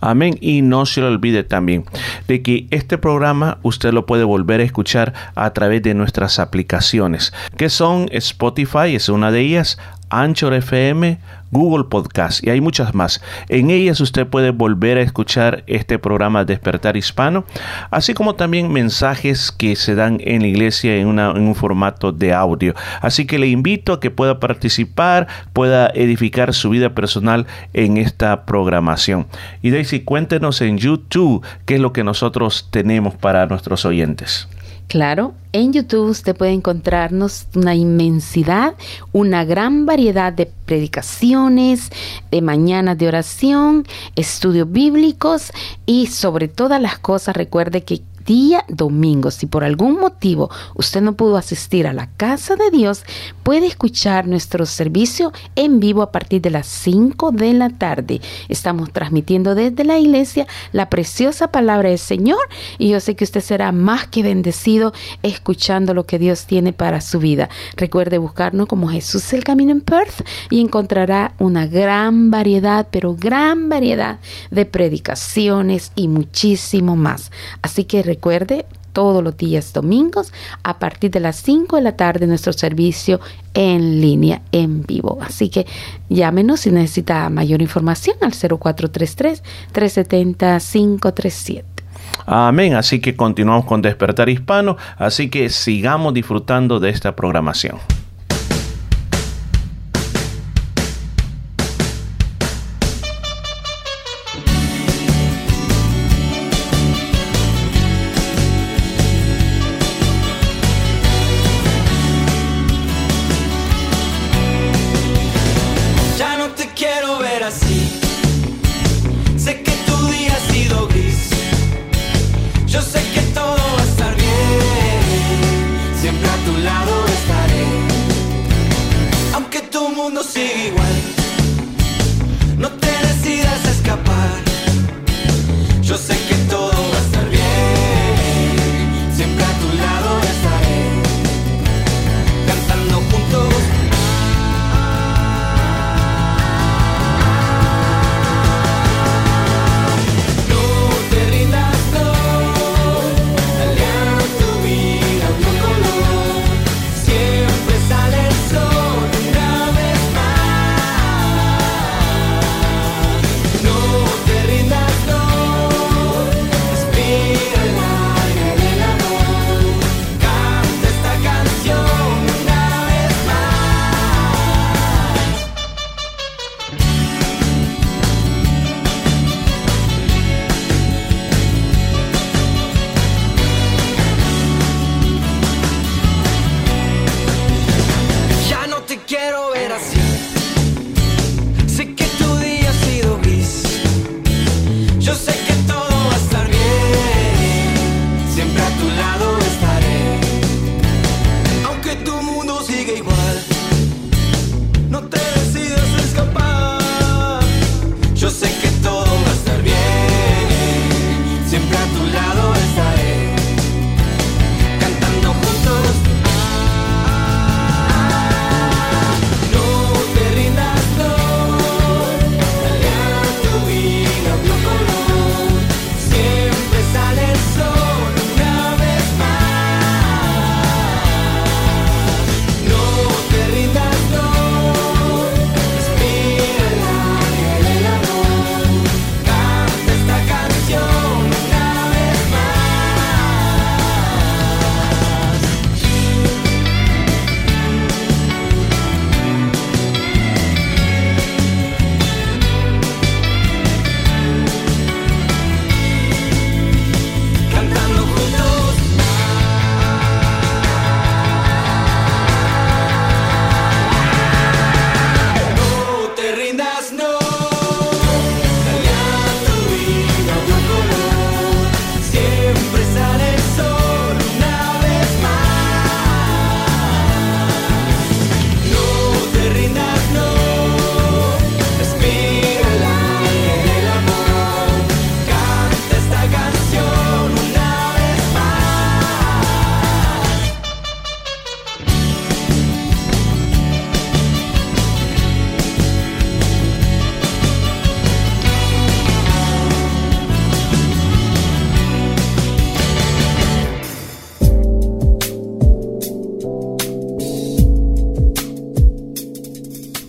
Speaker 3: Amén. Y no se le olvide también de que este programa usted lo puede volver a escuchar a través de nuestras aplicaciones, que son Spotify, es una de ellas, Anchor FM, Google Podcast y hay muchas más. En ellas usted puede volver a escuchar este programa Despertar Hispano, así como también mensajes que se dan en la iglesia en, en un formato de audio. Así que le invito a que pueda participar, pueda edificar su vida personal en esta programación. Y Daisy, cuéntenos en YouTube qué es lo que nosotros tenemos para nuestros oyentes.
Speaker 4: Claro, en YouTube usted puede encontrarnos una inmensidad, una gran variedad de predicaciones, de mañanas de oración, estudios bíblicos y sobre todas las cosas recuerde que día domingo. Si por algún motivo usted no pudo asistir a la casa de Dios, puede escuchar nuestro servicio en vivo a partir de las 5 de la tarde. Estamos transmitiendo desde la iglesia la preciosa palabra del Señor y yo sé que usted será más que bendecido escuchando lo que Dios tiene para su vida. Recuerde buscarnos como Jesús el Camino en Perth y encontrará una gran variedad, pero gran variedad de predicaciones y muchísimo más. Así que recuerde, todos los días domingos a partir de las 5 de la tarde nuestro servicio en línea en vivo. Así que llámenos si necesita mayor información al 0433 370 537.
Speaker 3: Amén. Así que continuamos con Despertar Hispano. Así que sigamos disfrutando de esta programación.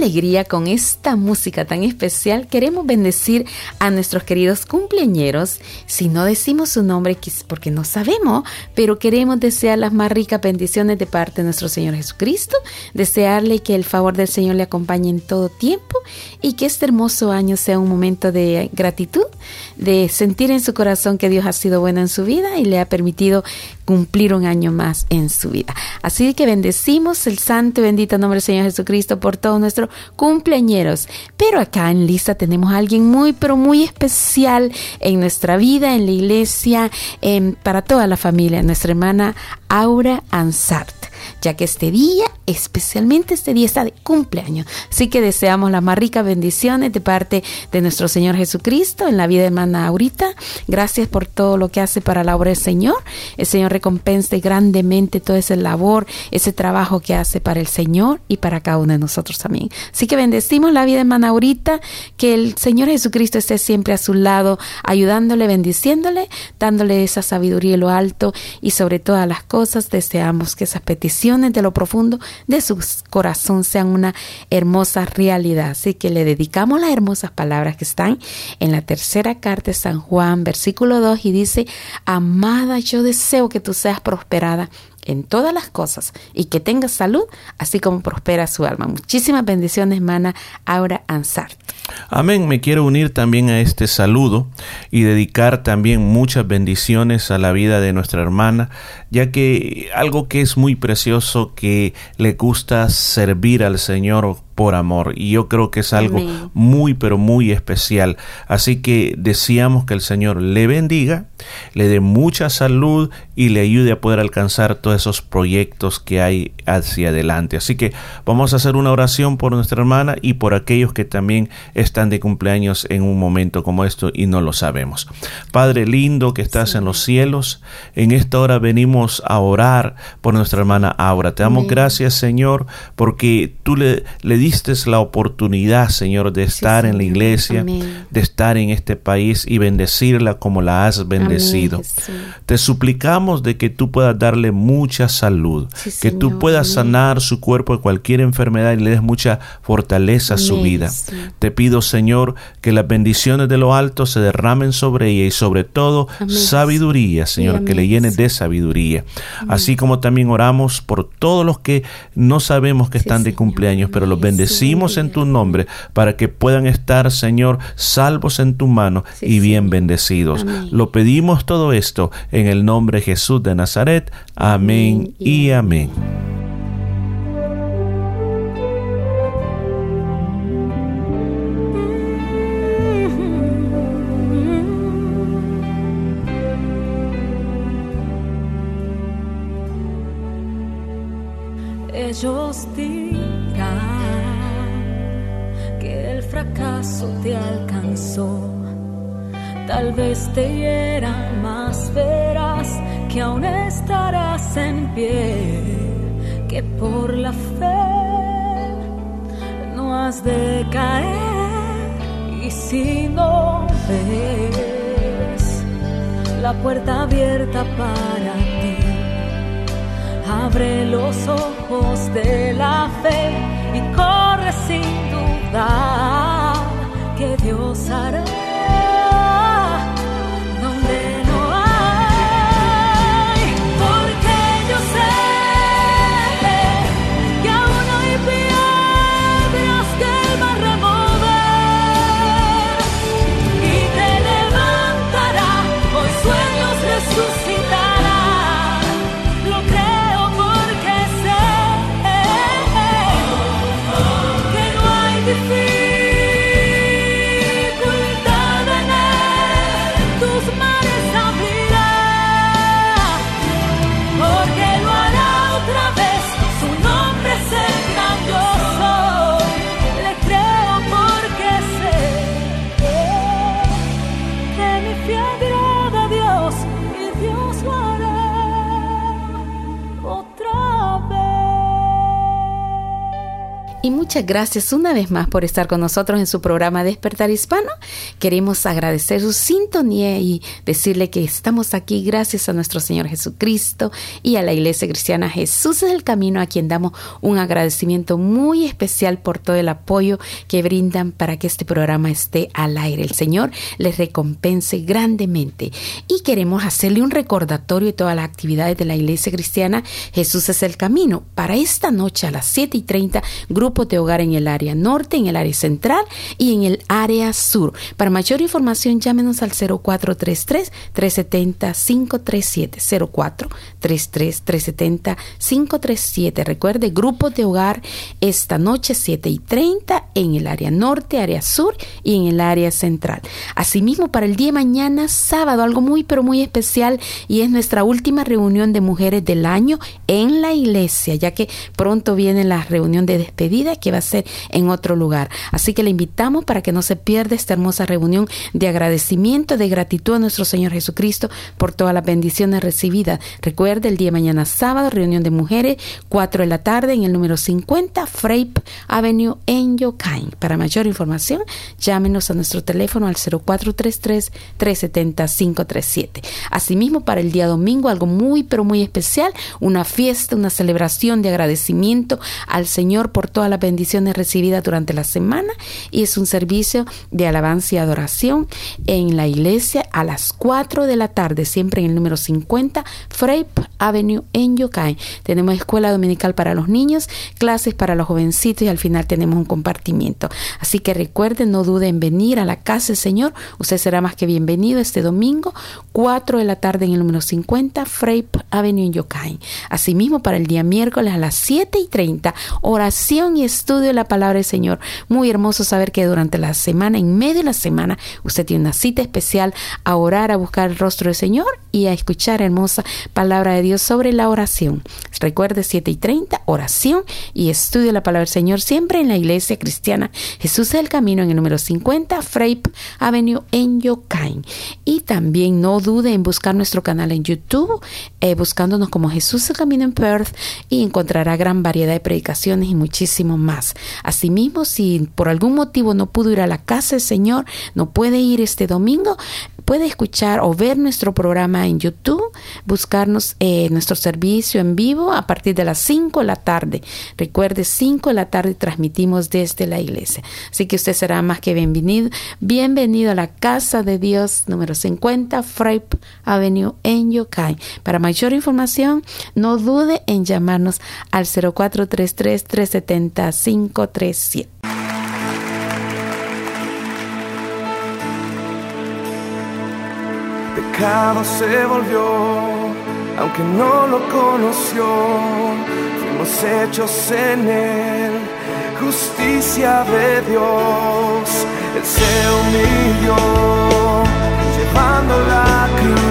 Speaker 4: Alegría con esta música tan especial. Queremos bendecir a nuestros queridos cumpleañeros. Si no decimos su nombre, porque no sabemos, pero queremos desear las más ricas bendiciones de parte de nuestro Señor Jesucristo. Desearle que el favor del Señor le acompañe en todo tiempo y que este hermoso año sea un momento de gratitud, de sentir en su corazón que Dios ha sido bueno en su vida y le ha permitido cumplir un año más en su vida. Así que bendecimos el santo y bendito nombre del Señor Jesucristo por todo nuestro cumpleañeros. Pero acá en lista tenemos a alguien muy, pero muy especial en nuestra vida, en la iglesia, para toda la familia, nuestra hermana Aura Ansart ya que este día, especialmente este día, está de cumpleaños. Así que deseamos las más ricas bendiciones de parte de nuestro Señor Jesucristo en la vida de hermana Aurita. Gracias por todo lo que hace para la obra del Señor. El Señor recompense grandemente todo ese labor, ese trabajo que hace para el Señor y para cada uno de nosotros también. Así que bendecimos la vida de hermana Aurita, que el Señor Jesucristo esté siempre a su lado, ayudándole, bendiciéndole, dándole esa sabiduría en lo alto y sobre todas las cosas deseamos que esas peticiones de lo profundo de su corazón sean una hermosa realidad. Así que le dedicamos las hermosas palabras que están en la tercera carta de San Juan, versículo 2, y dice, Amada, yo deseo que tú seas prosperada en todas las cosas y que tengas salud, así como prospera su alma. Muchísimas bendiciones, hermana Aura Ansart.
Speaker 3: Amén. Me quiero unir también a este saludo y dedicar también muchas bendiciones a la vida de nuestra hermana, ya que algo que es muy precioso, que le gusta servir al Señor por amor. Y yo creo que es algo muy, pero muy especial. Así que deseamos que el Señor le bendiga, le dé mucha salud y le ayude a poder alcanzar todos esos proyectos que hay hacia adelante. Así que vamos a hacer una oración por nuestra hermana y por aquellos que también están de cumpleaños en un momento como esto y no lo sabemos. Padre lindo que estás en los cielos, en esta hora venimos a orar por nuestra hermana Aura. Te damos gracias, Señor, porque tú le, le diste la oportunidad, Señor, de estar en la iglesia, de estar en este país y bendecirla como la has bendecido. Te suplicamos de que tú puedas darle mucha salud, que tú puedas sanar su cuerpo de cualquier enfermedad y le des mucha fortaleza a su vida. Te pido, Señor, que las bendiciones de lo alto se derramen sobre ella y sobre todo sabiduría, Señor, que le llene de sabiduría. Así como también oramos por todos los que no sabemos que están de cumpleaños, pero los bendecimos en tu nombre para que puedan estar, Señor, salvos en tu mano y bien bendecidos. Lo pedimos todo esto en el nombre de Jesús de Nazaret. Amén y amén.
Speaker 5: Ellos fracaso te alcanzó. Tal vez te hiera más, verás que aún estarás en pie, que por la fe no has de caer. Y si no ves la puerta abierta para ti, abre los ojos de la fe y corre sin duda que Dios hará.
Speaker 4: Muchas gracias una vez más por estar con nosotros en su programa Despertar Hispano. Queremos agradecer su sintonía y decirle que estamos aquí gracias a nuestro Señor Jesucristo y a la Iglesia Cristiana Jesús es el Camino a quien damos un agradecimiento muy especial por todo el apoyo que brindan para que este programa esté al aire. El Señor les recompense grandemente. Y queremos hacerle un recordatorio de todas las actividades de la Iglesia Cristiana Jesús es el Camino. Para esta noche a las 7 y 30, grupo de hogar en el área norte, en el área central y en el área sur. Para mayor información, llámenos al 0433-370-537. 0433-370-537. Recuerde, grupo de hogar esta noche 7 y 30 en el área norte, área sur y en el área central. Asimismo, para el día de mañana, sábado, algo muy pero muy especial y es nuestra última reunión de mujeres del año en la iglesia, ya que pronto viene la reunión de despedida que va a ser en otro lugar. Así que le invitamos para que no se pierda esta hermosa reunión de agradecimiento, de gratitud a nuestro Señor Jesucristo por todas las bendiciones recibidas. Recuerde el día de mañana sábado, reunión de mujeres, 4 de la tarde en el número 50 Frape Avenue en Yokain. Para mayor información, llámenos a nuestro teléfono al 0433 370 537. Asimismo, para el día domingo, algo muy pero muy especial, una fiesta, una celebración de agradecimiento al Señor por todas las bendiciones recibidas durante la semana y es un servicio de alabanza y adoración en la iglesia a las 4 de la tarde, siempre en el número 50 Frape Avenue en Yokai. Tenemos escuela dominical para los niños, clases para los jovencitos y al final tenemos un compartimiento. Así que recuerden, no duden en venir a la casa del Señor. Usted será más que bienvenido este domingo, 4 de la tarde en el número 50 Frape Avenue en Yokai. Asimismo, para el día miércoles a las 7 y 30, oración y estudio de la palabra del Señor. Muy hermoso saber que durante la semana, en medio de la semana, usted tiene una cita especial a orar, a buscar el rostro del Señor y a escuchar hermosa palabra de Dios sobre la oración. Recuerde 7 y 30, oración y estudio de la palabra del Señor siempre en la iglesia cristiana. Jesús es el camino en el número 50, Frape Avenue en Yokain. Y también no dude en buscar nuestro canal en YouTube, eh, buscándonos como Jesús el camino en Perth y encontrará gran variedad de predicaciones y muchísimo más. Asimismo, si por algún motivo no pudo ir a la casa del Señor, no puede ir este domingo, puede escuchar o ver nuestro programa en YouTube, buscarnos eh, nuestro servicio en vivo a partir de las 5 de la tarde. Recuerde, 5 de la tarde transmitimos desde la iglesia. Así que usted será más que bienvenido. Bienvenido a la casa de Dios número 50, Frape Avenue en Yokai. Para mayor información, no dude en llamarnos al 0433 370 537.
Speaker 12: pecado se volvió, aunque no lo conoció, fuimos hechos en él, justicia de Dios, él se humilló, llevando la cruz.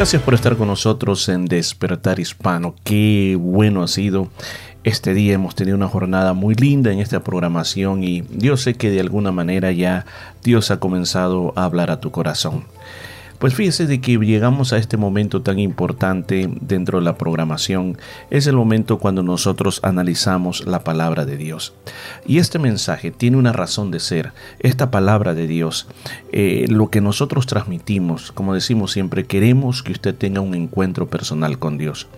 Speaker 3: Gracias por estar con nosotros en Despertar Hispano. Qué bueno ha sido este día. Hemos tenido una jornada muy linda en esta programación y yo sé que de alguna manera ya Dios ha comenzado a hablar a tu corazón. Pues fíjese de que llegamos a este momento tan importante dentro de la programación. Es el momento cuando nosotros analizamos la palabra de Dios. Y este mensaje tiene una razón de ser. Esta palabra de Dios, eh, lo que nosotros transmitimos, como decimos siempre, queremos que usted tenga un encuentro personal con Dios.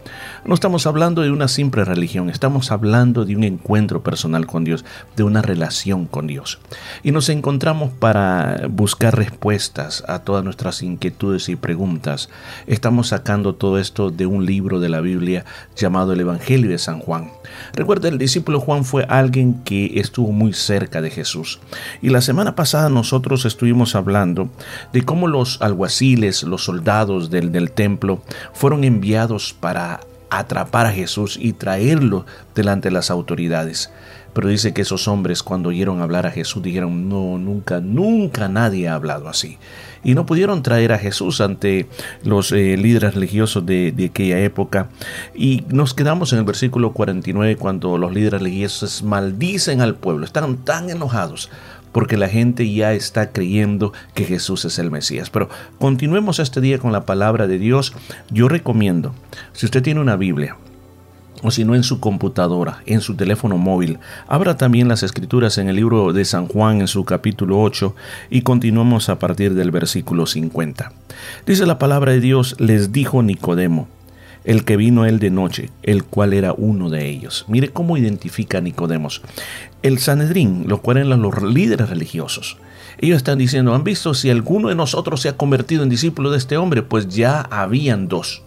Speaker 3: No estamos hablando de una simple religión, estamos hablando de un encuentro personal con Dios, de una relación con Dios. Y nos encontramos para buscar respuestas a todas nuestras inquietudes y preguntas. Estamos sacando todo esto de un libro de la Biblia llamado el Evangelio de San Juan. Recuerda, el discípulo Juan fue alguien que estuvo muy cerca de Jesús. Y la semana pasada nosotros estuvimos hablando de cómo los alguaciles, los soldados del, del templo, fueron enviados para atrapar a Jesús y traerlo delante de las autoridades. Pero dice que esos hombres cuando oyeron hablar a Jesús dijeron, no, nunca, nunca nadie ha hablado así. Y no pudieron traer a Jesús ante los eh, líderes religiosos de, de, aquella época. Y nos quedamos en el versículo 49 cuando los líderes religiosos maldicen al pueblo, están tan enojados porque la gente ya está creyendo que Jesús es el Mesías. Pero continuemos este día con la palabra de Dios. Yo recomiendo, si usted tiene una Biblia, o si no en su computadora, en su teléfono móvil. Abra también las escrituras en el libro de San Juan en su capítulo 8 y continuamos a partir del versículo 50. Dice la palabra de Dios, les dijo Nicodemo, el que vino él de noche, el cual era uno de ellos. Mire cómo identifica a Nicodemos. El Sanedrín, los cuales eran los líderes religiosos. Ellos están diciendo, ¿han visto si alguno de nosotros se ha convertido en discípulo de este hombre? Pues ya habían dos.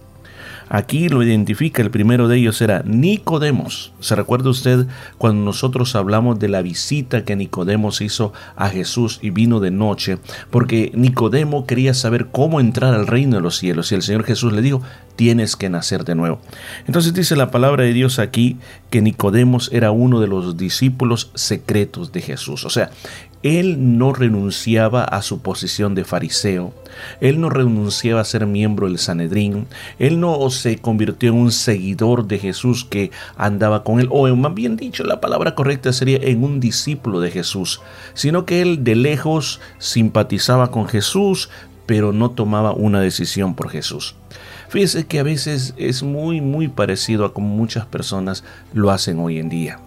Speaker 3: Aquí lo identifica, el primero de ellos era Nicodemos. ¿Se recuerda usted cuando nosotros hablamos de la visita que Nicodemos hizo a Jesús y vino de noche? Porque Nicodemo quería saber cómo entrar al reino de los cielos y el Señor Jesús le dijo, tienes que nacer de nuevo. Entonces dice la palabra de Dios aquí que Nicodemos era uno de los discípulos secretos de Jesús. O sea, él no renunciaba a su posición de fariseo, él no renunciaba a ser miembro del Sanedrín, él no se convirtió en un seguidor de Jesús que andaba con él, o más bien dicho, la palabra correcta sería en un discípulo de Jesús, sino que él de lejos simpatizaba con Jesús, pero no tomaba una decisión por Jesús. Fíjese que a veces es muy, muy parecido a como muchas personas lo hacen hoy en día.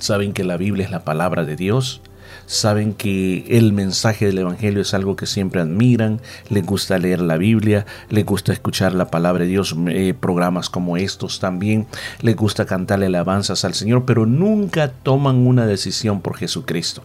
Speaker 3: Saben que la Biblia es la palabra de Dios, saben que el mensaje del Evangelio es algo que siempre admiran, les gusta leer la Biblia, les gusta escuchar la palabra de Dios, eh, programas como estos también, les gusta cantarle alabanzas al Señor, pero nunca toman una decisión por Jesucristo.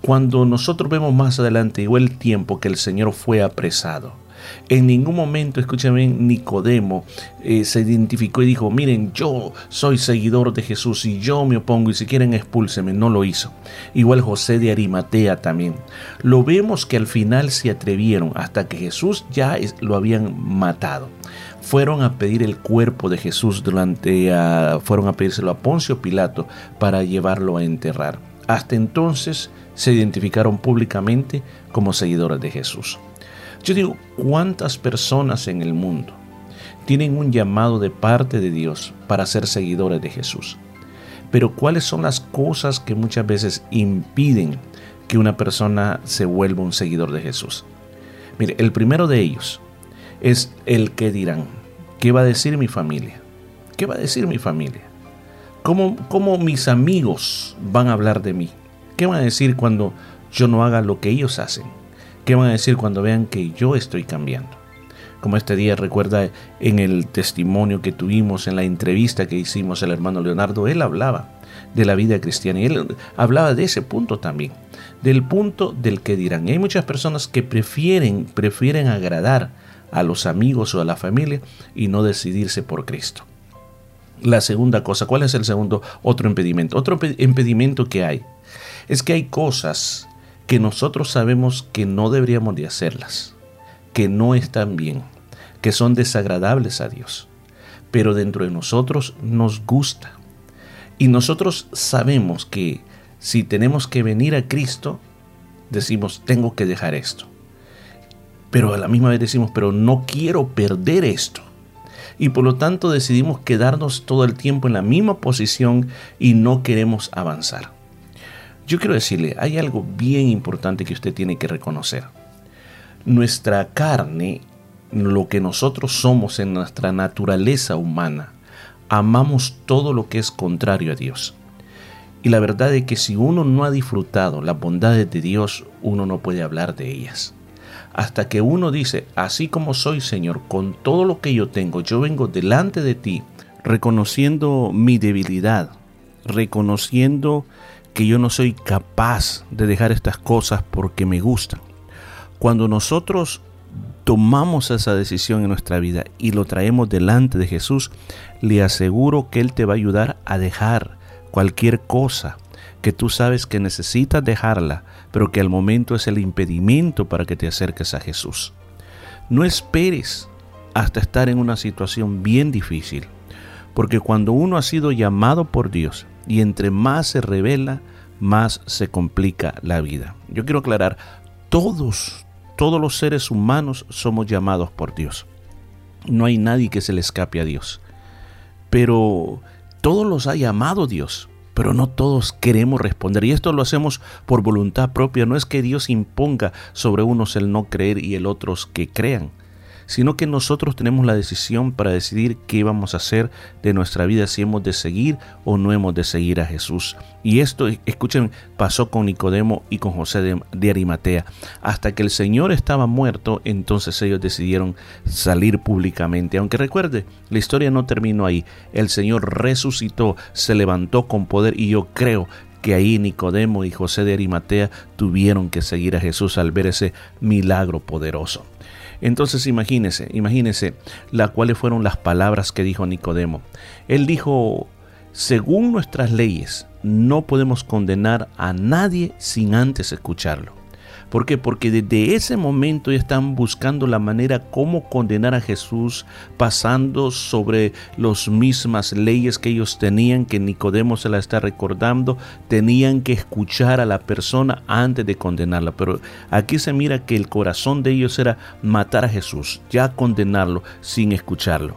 Speaker 3: Cuando nosotros vemos más adelante, llegó el tiempo que el Señor fue apresado en ningún momento, escúchame, Nicodemo eh, se identificó y dijo, miren, yo soy seguidor de Jesús y yo me opongo y si quieren expúlseme. No lo hizo. Igual José de Arimatea también. Lo vemos que al final se atrevieron hasta que Jesús ya lo habían matado fueron a pedir el cuerpo de Jesús durante uh, fueron a pedírselo a Poncio Pilato para llevarlo a enterrar. Hasta entonces se identificaron públicamente como seguidores de Jesús. Yo digo, ¿cuántas personas en el mundo tienen un llamado de parte de Dios para ser seguidores de Jesús? Pero ¿cuáles son las cosas que muchas veces impiden que una persona se vuelva un seguidor de Jesús? Mire, el primero de ellos es el que dirán. ¿Qué va a decir mi familia? ¿Qué va a decir mi familia? ¿Cómo, ¿Cómo mis amigos van a hablar de mí? ¿Qué van a decir cuando yo no haga lo que ellos hacen? ¿Qué van a decir cuando vean que yo estoy cambiando? Como este día recuerda en el testimonio que tuvimos, en la entrevista que hicimos el hermano Leonardo, él hablaba de la vida cristiana y él hablaba de ese punto también, del punto del que dirán. Y hay muchas personas que prefieren, prefieren agradar a los amigos o a la familia y no decidirse por Cristo. La segunda cosa, ¿cuál es el segundo otro impedimento? Otro impedimento que hay es que hay cosas que nosotros sabemos que no deberíamos de hacerlas, que no están bien, que son desagradables a Dios, pero dentro de nosotros nos gusta. Y nosotros sabemos que si tenemos que venir a Cristo, decimos, tengo que dejar esto. Pero a la misma vez decimos, pero no quiero perder esto. Y por lo tanto decidimos quedarnos todo el tiempo en la misma posición y no queremos avanzar. Yo quiero decirle, hay algo bien importante que usted tiene que reconocer. nuestra carne, lo que nosotros somos en nuestra naturaleza humana, amamos todo lo que es contrario a Dios. Y la verdad es que si uno no ha disfrutado las bondades de Dios, uno no puede hablar de ellas. Hasta que uno dice, así como soy Señor, con todo lo que yo tengo, yo vengo delante de ti, reconociendo mi debilidad, reconociendo que yo no soy capaz de dejar estas cosas porque me gustan. Cuando nosotros tomamos esa decisión en nuestra vida y lo traemos delante de Jesús, le aseguro que Él te va a ayudar a dejar cualquier cosa que tú sabes que necesitas dejarla, pero que al momento es el impedimento para que te acerques a Jesús. No esperes hasta estar en una situación bien difícil, porque cuando uno ha sido llamado por Dios y entre más se revela, más se complica la vida. Yo quiero aclarar, todos, todos los seres humanos somos llamados por Dios. No hay nadie que se le escape a Dios. Pero todos los ha llamado Dios, pero no todos queremos responder. Y esto lo hacemos por voluntad propia. No es que Dios imponga sobre unos el no creer y el otros que crean sino que nosotros tenemos la decisión para decidir qué vamos a hacer de nuestra vida, si hemos de seguir o no hemos de seguir a Jesús. Y esto, escuchen, pasó con Nicodemo y con José de, Arimatea. Hasta que el Señor estaba muerto, entonces ellos decidieron salir públicamente. Aunque recuerde, la historia no terminó ahí. El Señor resucitó, se levantó con poder y yo creo que ahí Nicodemo y José de Arimatea tuvieron que seguir a Jesús al ver ese milagro poderoso. Entonces imagínese, imagínese las cuáles fueron las palabras que dijo Nicodemo. Él dijo, según nuestras leyes, no podemos condenar a nadie sin antes escucharlo. ¿Por qué? Porque desde ese momento ya están buscando la manera cómo condenar a Jesús, pasando sobre las mismas leyes que ellos tenían, que Nicodemo se la está recordando, tenían que escuchar a la persona antes de condenarla. Pero aquí se mira que el corazón de ellos era matar a Jesús, ya condenarlo sin escucharlo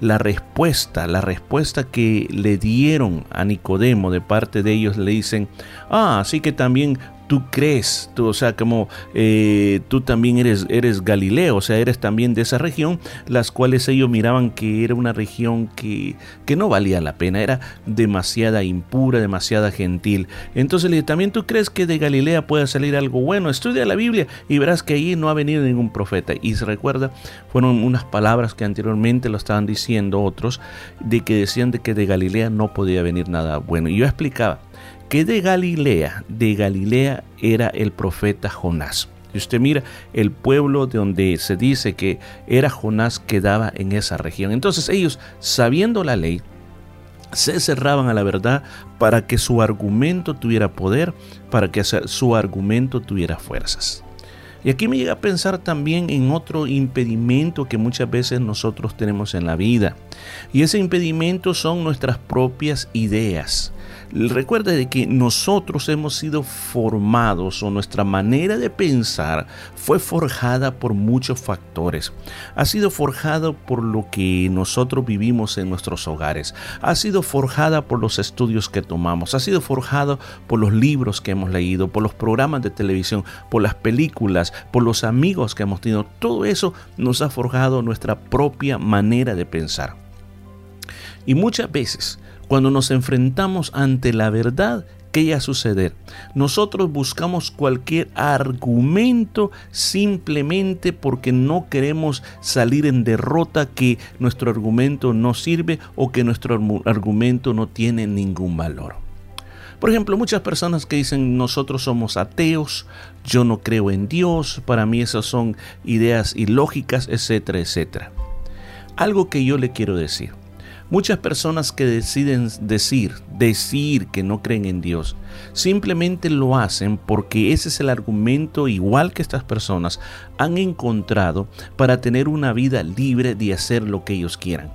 Speaker 3: la respuesta, la respuesta que le dieron a Nicodemo de parte de ellos, le dicen, ah, así que también tú crees, tú, o sea, como eh, tú también eres, eres Galileo, o sea, eres también de esa región, las cuales ellos miraban que era una región que, que no valía la pena, era demasiada impura, demasiada gentil. Entonces le dije, también tú crees que de Galilea puede salir algo bueno, estudia la Biblia y verás que allí no ha venido ningún profeta. Y se recuerda, fueron unas palabras que anteriormente lo estaban diciendo otros, de que decían de que de Galilea no podía venir nada bueno. Y yo explicaba, que de Galilea, de Galilea era el profeta Jonás. Y usted mira el pueblo de donde se dice que era Jonás quedaba en esa región. Entonces ellos, sabiendo la ley, se cerraban a la verdad para que su argumento tuviera poder, para que su argumento tuviera fuerzas. Y aquí me llega a pensar también en otro impedimento que muchas veces nosotros tenemos en la vida. Y ese impedimento son nuestras propias ideas. Recuerda de que nosotros hemos sido formados o nuestra manera de pensar fue forjada por muchos factores. Ha sido forjada por lo que nosotros vivimos en nuestros hogares. Ha sido forjada por los estudios que tomamos. Ha sido forjada por los libros que hemos leído, por los programas de televisión, por las películas, por los amigos que hemos tenido. Todo eso nos ha forjado nuestra propia manera de pensar. Y muchas veces cuando nos enfrentamos ante la verdad, ¿qué a suceder? Nosotros buscamos cualquier argumento simplemente porque no queremos salir en derrota, que nuestro argumento no sirve o que nuestro argumento no tiene ningún valor. Por ejemplo, muchas personas que dicen nosotros somos ateos, yo no creo en Dios, para mí esas son ideas ilógicas, etcétera, etcétera. Algo que yo le quiero decir. Muchas personas que deciden decir, decir que no creen en Dios, simplemente lo hacen porque ese es el argumento igual que estas personas han encontrado para tener una vida libre de hacer lo que ellos quieran.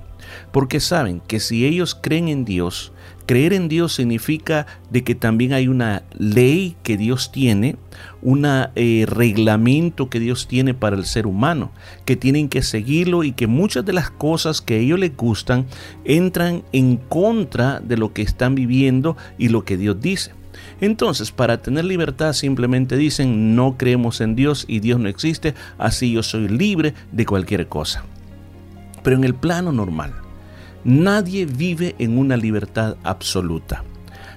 Speaker 3: Porque saben que si ellos creen en Dios, Creer en Dios significa de que también hay una ley que Dios tiene, un eh, reglamento que Dios tiene para el ser humano, que tienen que seguirlo y que muchas de las cosas que a ellos les gustan entran en contra de lo que están viviendo y lo que Dios dice. Entonces, para tener libertad simplemente dicen no creemos en Dios y Dios no existe, así yo soy libre de cualquier cosa. Pero en el plano normal, nadie vive en una libertad absoluta.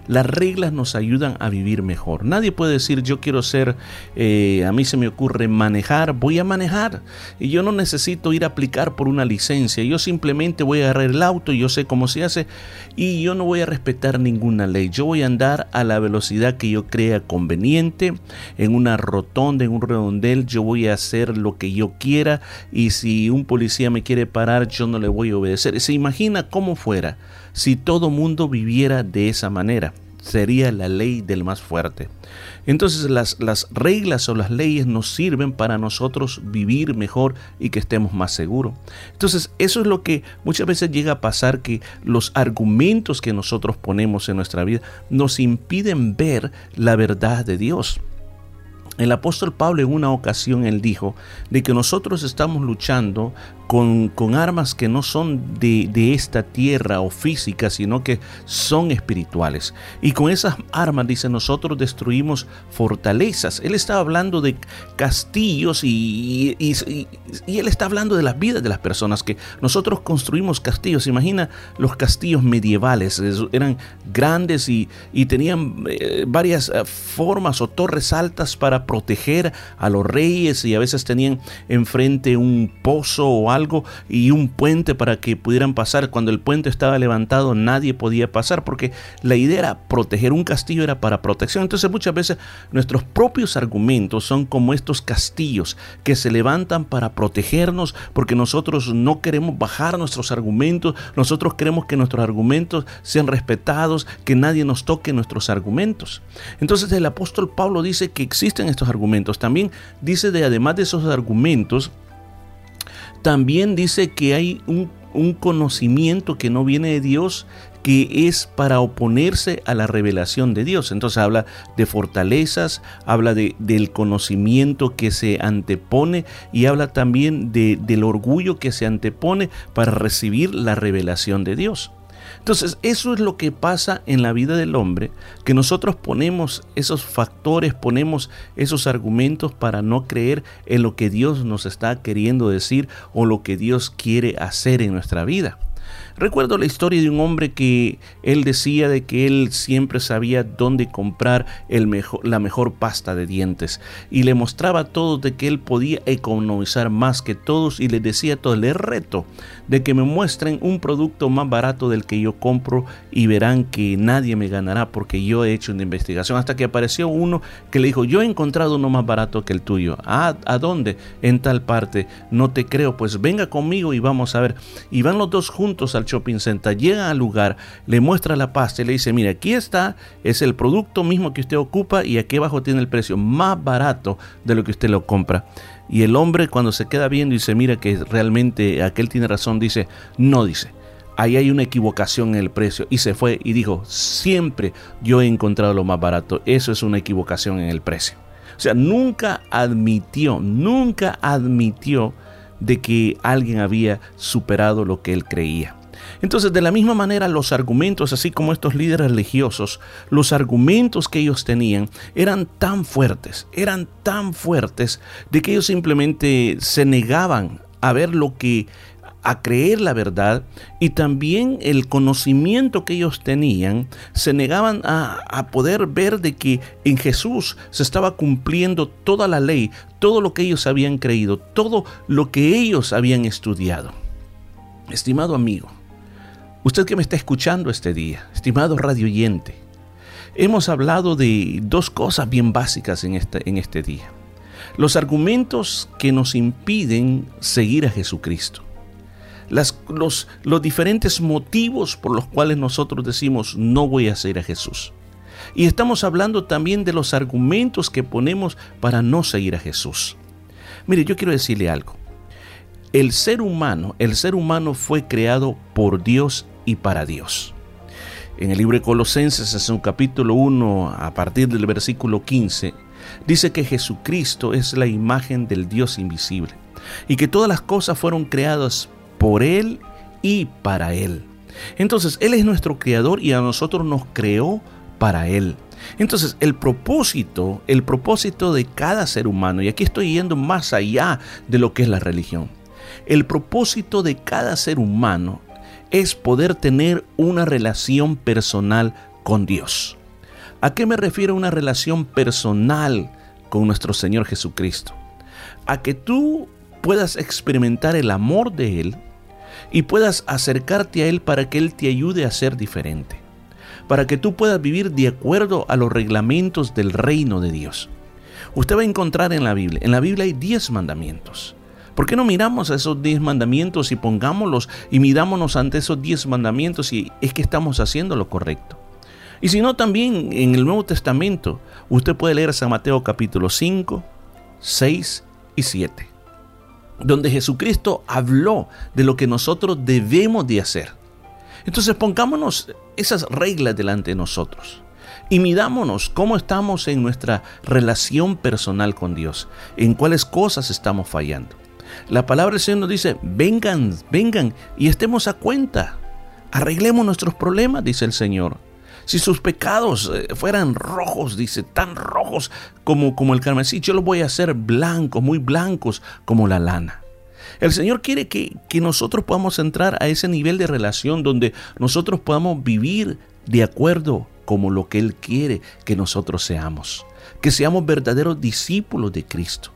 Speaker 3: Las reglas nos ayudan a vivir mejor. Nadie puede decir yo quiero ser, eh, a mí se me ocurre manejar, voy a manejar. Y yo no necesito ir a aplicar por una licencia. Yo simplemente voy a agarrar el auto, yo sé cómo se hace y yo no voy a respetar ninguna ley. Yo voy a andar a la velocidad que yo crea conveniente, en una rotonda, en un redondel, yo voy a hacer lo que yo quiera y si un policía me quiere parar, yo no le voy a obedecer. ¿Se imagina cómo fuera si todo mundo viviera de esa manera? Sería la ley del más fuerte. Entonces las, las reglas o las leyes nos sirven para nosotros vivir mejor y que estemos más seguros. Entonces eso es lo que muchas veces llega a pasar que los argumentos que nosotros ponemos en nuestra vida nos impiden ver la verdad de Dios. El apóstol Pablo en una ocasión él dijo de que nosotros estamos luchando con, armas que no son de, esta tierra o físicas, sino que son espirituales. Y con esas armas, dice, nosotros destruimos fortalezas. Él estaba hablando de castillos y, y, él está hablando de las vidas de las personas, que nosotros construimos castillos. Imagina los castillos medievales, eran grandes y, tenían eh, varias eh, formas o torres altas para proteger a los reyes y a veces tenían enfrente un pozo o algo y un puente para que pudieran pasar. Cuando el puente estaba levantado nadie podía pasar porque la idea era proteger un castillo, era para protección. Entonces muchas veces nuestros propios argumentos son como estos castillos que se levantan para protegernos porque nosotros no queremos bajar nuestros argumentos, nosotros queremos que nuestros argumentos sean respetados, que nadie nos toque nuestros argumentos. Entonces el apóstol Pablo dice que existen estos argumentos. También dice de además de esos argumentos, también dice que hay un, conocimiento que no viene de Dios, que es para oponerse a la revelación de Dios. Entonces habla de fortalezas, habla de, del conocimiento que se antepone y habla también de, del orgullo que se antepone para recibir la revelación de Dios. Entonces, eso es lo que pasa en la vida del hombre, que nosotros ponemos esos factores, ponemos esos argumentos para no creer en lo que Dios nos está queriendo decir o lo que Dios quiere hacer en nuestra vida. Recuerdo la historia de un hombre que él decía de que él siempre sabía dónde comprar la mejor pasta de dientes y le mostraba a todos de que él podía economizar más que todos y le decía a todos, reto de que me muestren un producto más barato del que yo compro y verán que nadie me ganará porque yo he hecho una investigación hasta que apareció uno que le dijo, yo he encontrado uno más barato que el tuyo. ¿A, ¿A dónde? En tal parte. No te creo, pues venga conmigo y vamos a ver. Y van los dos juntos al shopping center, llega al lugar, le muestra la pasta y le dice, mira, aquí está, es el producto mismo que usted ocupa y aquí abajo tiene el precio más barato de lo que usted lo compra. Y el hombre cuando se queda viendo y se mira que realmente aquel tiene razón, dice, no dice. Ahí hay una equivocación en el precio y se fue y dijo, siempre yo he encontrado lo más barato. Eso es una equivocación en el precio. O sea, nunca admitió, nunca admitió de que alguien había superado lo que él creía. Entonces, de la misma manera, los argumentos, así como estos líderes religiosos, los argumentos que ellos tenían eran tan fuertes, eran tan fuertes, de que ellos simplemente se negaban a ver lo que a creer la verdad y también el conocimiento que ellos tenían, se negaban a, a, poder ver de que en Jesús se estaba cumpliendo toda la ley, todo lo que ellos habían creído, todo lo que ellos habían estudiado. Estimado amigo, Usted que me está escuchando este día, estimado radio oyente, hemos hablado de dos cosas bien básicas en este, en este día. Los argumentos que nos impiden seguir a Jesucristo. Los, los diferentes motivos por los cuales nosotros decimos no voy a seguir a Jesús. Y estamos hablando también de los argumentos que ponemos para no seguir a Jesús. Mire, yo quiero decirle algo. El ser humano, el ser humano fue creado por Dios y para Dios. En el libro de Colosenses, en su capítulo 1, a partir del versículo 15, dice que Jesucristo es la imagen del Dios invisible y que todas las cosas fueron creadas por Él y para Él. Entonces, Él es nuestro creador y a nosotros nos creó para Él. Entonces, el propósito, el propósito de cada ser humano, y aquí estoy yendo más allá de lo que es la religión, el propósito de cada ser humano es poder tener una relación personal con Dios. ¿A qué me refiero una relación personal con nuestro Señor Jesucristo? A que tú puedas experimentar el amor de Él y puedas acercarte a Él para que Él te ayude a ser diferente para que tú puedas vivir de acuerdo a los reglamentos del reino de Dios. Usted va a encontrar en la Biblia, en la Biblia hay 10 mandamientos. ¿Por qué no miramos a esos 10 mandamientos y pongámoslos y mirámonos ante esos 10 mandamientos y es que estamos haciendo lo correcto? Y si no, también en el Nuevo Testamento, usted puede leer San Mateo capítulo 5, 6 y 7, donde Jesucristo habló de lo que nosotros debemos de hacer. Entonces pongámonos esas reglas delante de nosotros y midámonos cómo estamos en nuestra relación personal con Dios, en cuáles cosas estamos fallando. La palabra del Señor nos dice, vengan, vengan y estemos a cuenta. Arreglemos nuestros problemas, dice el Señor. Si sus pecados eh, fueran rojos, dice, tan rojos como, como el carmesí, yo los voy a hacer blancos, muy blancos como la lana. El Señor quiere que, nosotros podamos entrar a ese nivel de relación donde nosotros podamos vivir de acuerdo como lo que Él quiere que nosotros seamos, que seamos verdaderos discípulos de Cristo.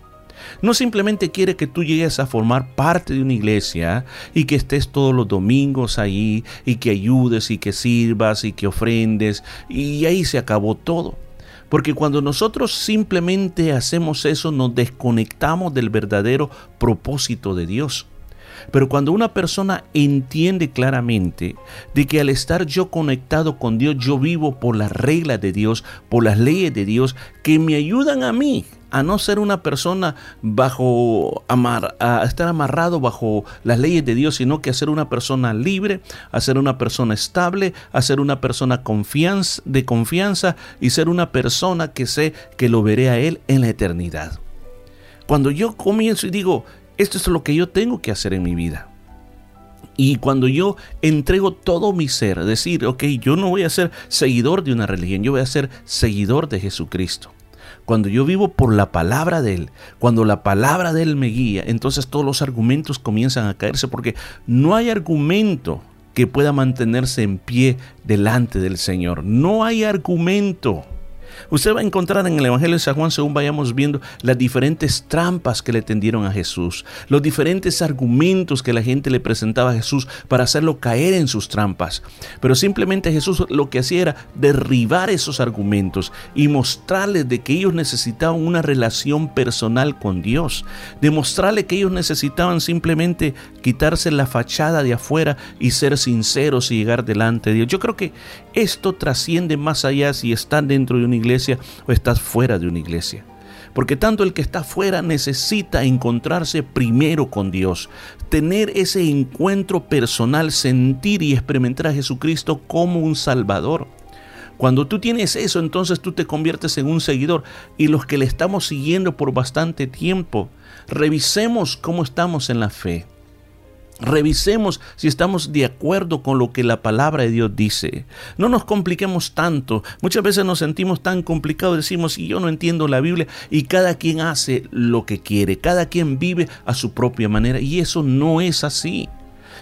Speaker 3: No simplemente quiere que tú llegues a formar parte de una iglesia y que estés todos los domingos ahí y que ayudes y que sirvas y que ofrendes y ahí se acabó todo. Porque cuando nosotros simplemente hacemos eso, nos desconectamos del verdadero propósito de Dios. Pero cuando una persona entiende claramente de que al estar yo conectado con Dios, yo vivo por las reglas de Dios, por las leyes de Dios, que me ayudan a mí a no ser una persona bajo a estar amarrado bajo las leyes de Dios, sino que a ser una persona libre, a ser una persona estable, a ser una persona de confianza y ser una persona que sé que lo veré a Él en la eternidad. Cuando yo comienzo y digo, esto es lo que yo tengo que hacer en mi vida. Y cuando yo entrego todo mi ser, decir, ok, yo no voy a ser seguidor de una religión, yo voy a ser seguidor de Jesucristo. Cuando yo vivo por la palabra de Él, cuando la palabra de Él me guía, entonces todos los argumentos comienzan a caerse porque no hay argumento que pueda mantenerse en pie delante del Señor. No hay argumento. Usted va a encontrar en el Evangelio de San Juan, según vayamos viendo, las diferentes trampas que le tendieron a Jesús, los diferentes argumentos que la gente le presentaba a Jesús para hacerlo caer en sus trampas. Pero simplemente Jesús lo que hacía era derribar esos argumentos y mostrarles de que ellos necesitaban una relación personal con Dios, demostrarles que ellos necesitaban simplemente quitarse la fachada de afuera y ser sinceros y llegar delante de Dios. Yo creo que esto trasciende más allá si están dentro de una iglesia o estás fuera de una iglesia. Porque tanto el que está fuera necesita encontrarse primero con Dios, tener ese encuentro personal, sentir y experimentar a Jesucristo como un Salvador. Cuando tú tienes eso, entonces tú te conviertes en un seguidor. Y los que le estamos siguiendo por bastante tiempo, revisemos cómo estamos en la fe. Revisemos si estamos de acuerdo con lo que la palabra de Dios dice. No nos compliquemos tanto. Muchas veces nos sentimos tan complicados. Decimos, y yo no entiendo la Biblia. Y cada quien hace lo que quiere. Cada quien vive a su propia manera. Y eso no es así.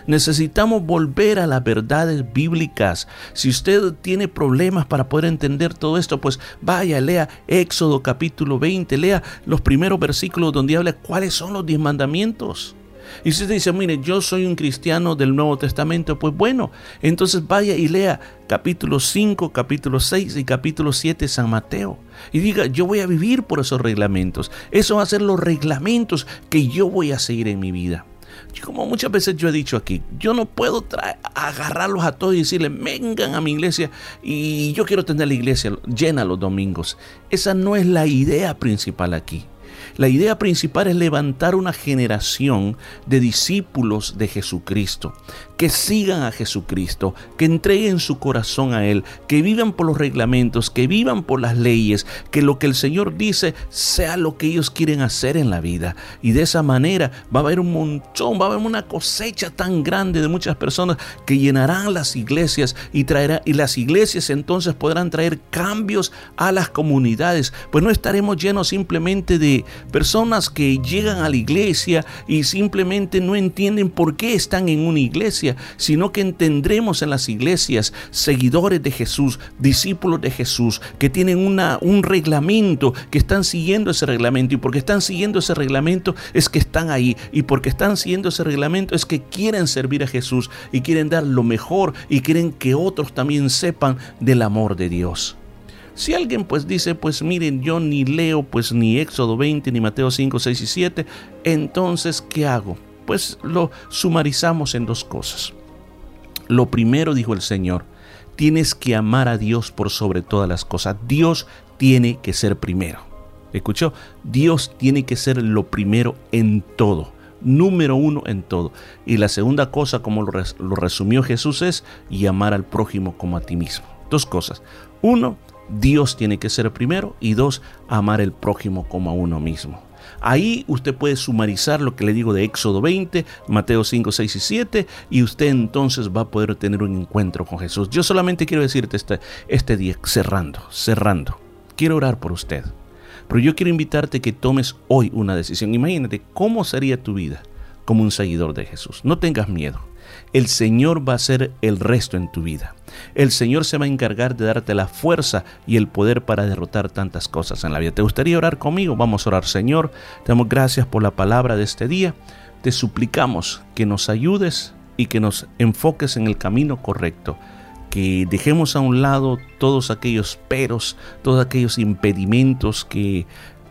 Speaker 3: Necesitamos volver a las verdades bíblicas. Si usted tiene problemas para poder entender todo esto, pues vaya, lea Éxodo capítulo 20, lea los primeros versículos donde habla cuáles son los diez mandamientos. Y si usted dice, mire, yo soy un cristiano del Nuevo Testamento, pues bueno, entonces vaya y lea capítulo 5, capítulo 6 y capítulo 7 de San Mateo. Y diga, yo voy a vivir por esos reglamentos. Eso va a ser los reglamentos que yo voy a seguir en mi vida. Como muchas veces yo he dicho aquí, yo no puedo agarrarlos a todos y decirles, vengan a mi iglesia y yo quiero tener la iglesia llena los domingos. Esa no es la idea principal aquí. La idea principal es levantar una generación de discípulos de Jesucristo, que sigan a Jesucristo, que entreguen su corazón a Él, que vivan por los reglamentos, que vivan por las leyes, que lo que el Señor dice sea lo que ellos quieren hacer en la vida. Y de esa manera va a haber un montón, va a haber una cosecha tan grande de muchas personas que llenarán las iglesias y traerá y las iglesias entonces podrán traer cambios a las comunidades, pues no estaremos llenos simplemente de personas que llegan a la iglesia y simplemente no entienden por qué están en una iglesia, sino que tendremos en las iglesias seguidores de Jesús, discípulos de Jesús, que tienen un reglamento, que están siguiendo ese reglamento y porque están siguiendo ese reglamento es que están ahí y porque están siguiendo ese reglamento es que quieren servir a Jesús y quieren dar lo mejor y quieren que otros también sepan del amor de Dios. Si alguien pues dice, pues miren, yo ni leo pues ni Éxodo 20, ni Mateo 5, 6 y 7, entonces, ¿qué hago? Pues lo sumarizamos en dos cosas. Lo primero, dijo el Señor, tienes que amar a Dios por sobre todas las cosas. Dios tiene que ser primero. ¿Escuchó? Dios tiene que ser lo primero en todo. Número uno en todo. Y la segunda cosa, como lo, resumió Jesús, es y amar al prójimo como a ti mismo. Dos cosas. Uno, Dios tiene que ser primero y dos, amar el prójimo como a uno mismo. Ahí usted puede sumarizar lo que le digo de Éxodo 20, Mateo 5, 6 y 7 y usted entonces va a poder tener un encuentro con Jesús. Yo solamente quiero decirte este, este día, cerrando, cerrando, quiero orar por usted. Pero yo quiero invitarte que tomes hoy una decisión. Imagínate cómo sería tu vida como un seguidor de Jesús. No tengas miedo el Señor va a hacer el resto en tu vida. El Señor se va a encargar de darte la fuerza y el poder para derrotar tantas cosas en la vida. ¿Te gustaría orar conmigo? Vamos a orar, Señor. Te damos gracias por la palabra de este día. Te suplicamos que nos ayudes y que nos enfoques en el camino correcto que dejemos a un lado todos aquellos peros, todos aquellos impedimentos que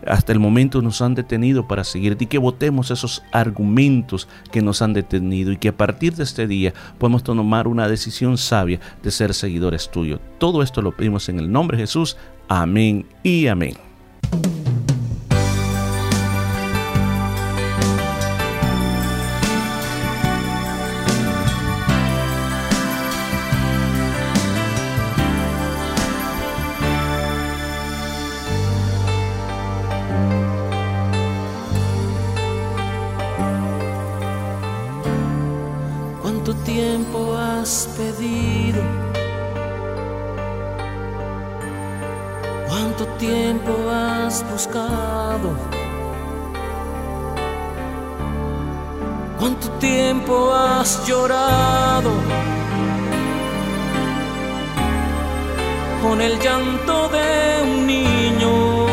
Speaker 3: hasta el momento nos han detenido para seguirte y que votemos esos argumentos que nos han detenido y que a partir de este día podemos tomar una decisión sabia de ser seguidores tuyos. Todo esto lo pedimos en el nombre de Jesús. Amén y amén.
Speaker 13: ¿Cuánto tiempo has llorado con el llanto de un niño?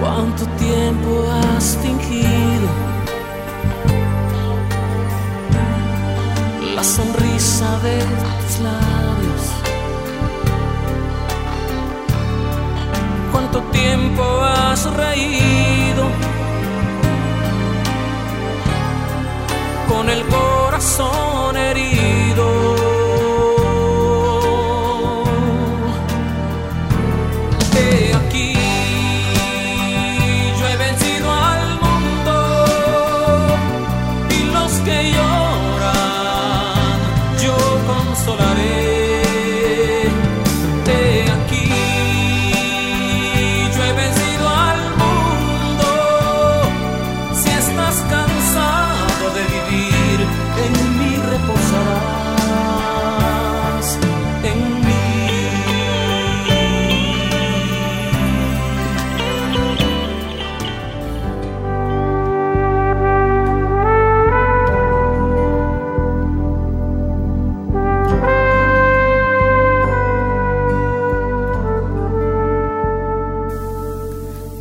Speaker 13: ¿Cuánto tiempo has fingido la sonrisa de tus labios? ¿Cuánto tiempo has reído? con el corazón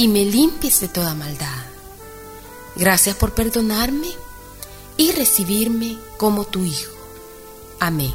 Speaker 4: y me limpies de toda maldad. Gracias por perdonarme
Speaker 14: y recibirme como tu Hijo. Amén.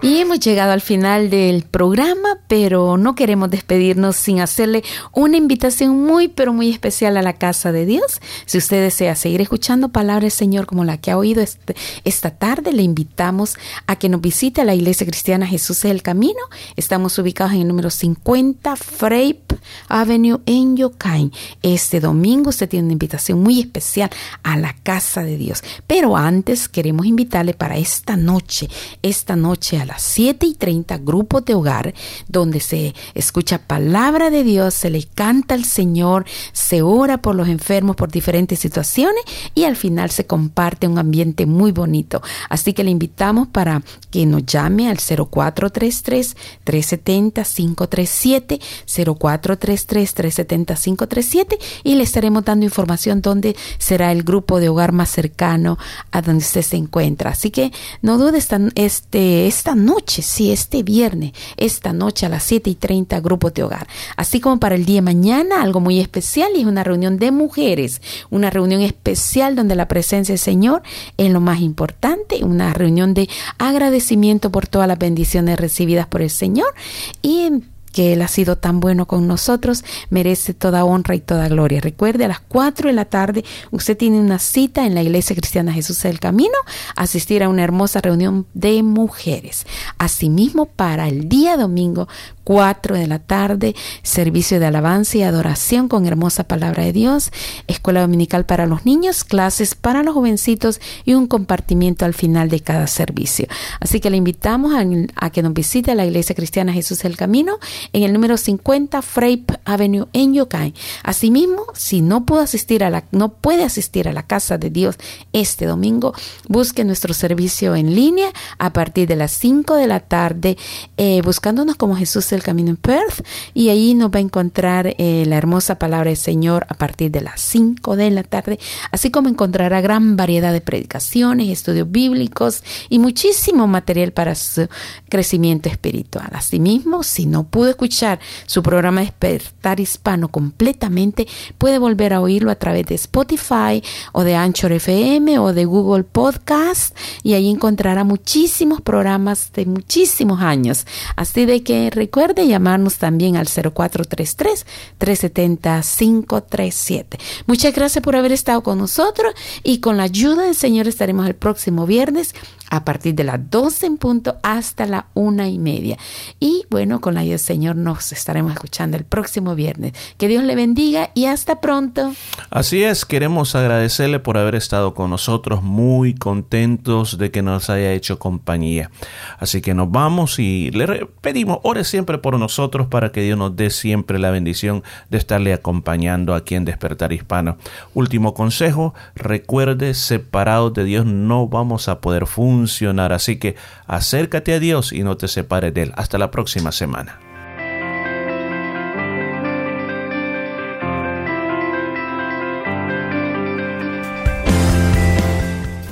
Speaker 4: Y hemos llegado al final del programa, pero no queremos despedirnos sin hacerle una invitación muy, pero muy especial a la casa de Dios. Si usted desea seguir escuchando palabras Señor como la que ha oído este, esta tarde, le invitamos a que nos visite a la Iglesia Cristiana Jesús es el Camino. Estamos ubicados en el número 50 Frape Avenue en Yokain. Este domingo usted tiene una invitación muy especial a la casa de Dios. Pero antes queremos invitarle para esta noche, esta noche a las 7 y 30, grupos de hogar, donde se escucha palabra de Dios, se le canta al Señor, se ora por los enfermos por diferentes situaciones y al final se comparte un ambiente muy bonito. Así que le invitamos para que nos llame al 0433 370 537 0433 370 537 y le estaremos dando información donde será el grupo de hogar más cercano a donde usted se encuentra. Así que no dude esta, este, esta noche, sí, este viernes, esta noche a las 7 y 30, grupo de hogar. Así como para el día de mañana, algo muy especial y es una reunión de mujeres, una reunión especial donde la presencia del Señor es lo más importante, una reunión de agradecimiento por todas las bendiciones recibidas por el Señor y que Él ha sido tan bueno con nosotros, merece toda honra y toda gloria. Recuerde, a las 4 de la tarde usted tiene una cita en la Iglesia Cristiana Jesús del Camino, asistir a una hermosa reunión de mujeres. Asimismo, para el día domingo, 4 de la tarde, servicio de alabanza y adoración con hermosa palabra de Dios, escuela dominical para los niños, clases para los jovencitos y un compartimiento al final de cada servicio. Así que le invitamos a, a que nos visite a la Iglesia Cristiana Jesús del Camino en el número 50 Frape Avenue en Yokai. Asimismo, si no puede asistir a la no puede asistir a la casa de Dios este domingo, busque nuestro servicio en línea a partir de las 5 de la tarde, eh, buscándonos como Jesús el Camino en Perth y ahí nos va a encontrar eh, la hermosa palabra del Señor a partir de las 5 de la tarde, así como encontrará gran variedad de predicaciones, estudios bíblicos y muchísimo material para su crecimiento espiritual. Asimismo, si no pudo escuchar su programa Despertar Hispano completamente, puede volver a oírlo a través de Spotify o de Anchor FM o de Google Podcast y ahí encontrará muchísimos programas de muchísimos años. Así de que recuerde llamarnos también al 0433 370 537. Muchas gracias por haber estado con nosotros y con la ayuda del Señor estaremos el próximo viernes a partir de las 12 en punto hasta la una y media. Y bueno, con la ayuda del Señor nos estaremos escuchando el próximo viernes. Que Dios le bendiga y hasta pronto.
Speaker 3: Así es, queremos agradecerle por haber estado con nosotros, muy contentos de que nos haya hecho compañía. Así que nos vamos y le pedimos, ore siempre por nosotros para que Dios nos dé siempre la bendición de estarle acompañando aquí en Despertar Hispano. Último consejo, recuerde, separados de Dios no vamos a poder funcionar funcionar. Así que acércate a Dios y no te separes de Él. Hasta la próxima semana.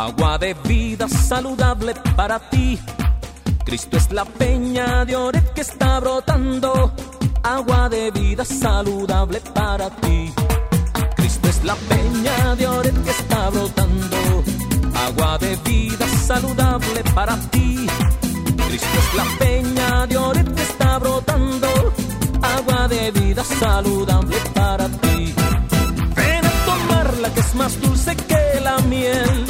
Speaker 5: Agua de vida saludable para ti. Cristo es la peña de Oret que está brotando, agua de vida saludable para ti. Cristo es la peña de Oret que está brotando, agua de vida saludable para ti. Cristo es la peña de Oret que está brotando, agua de vida saludable para ti. Ven a tomarla que es más dulce que la miel,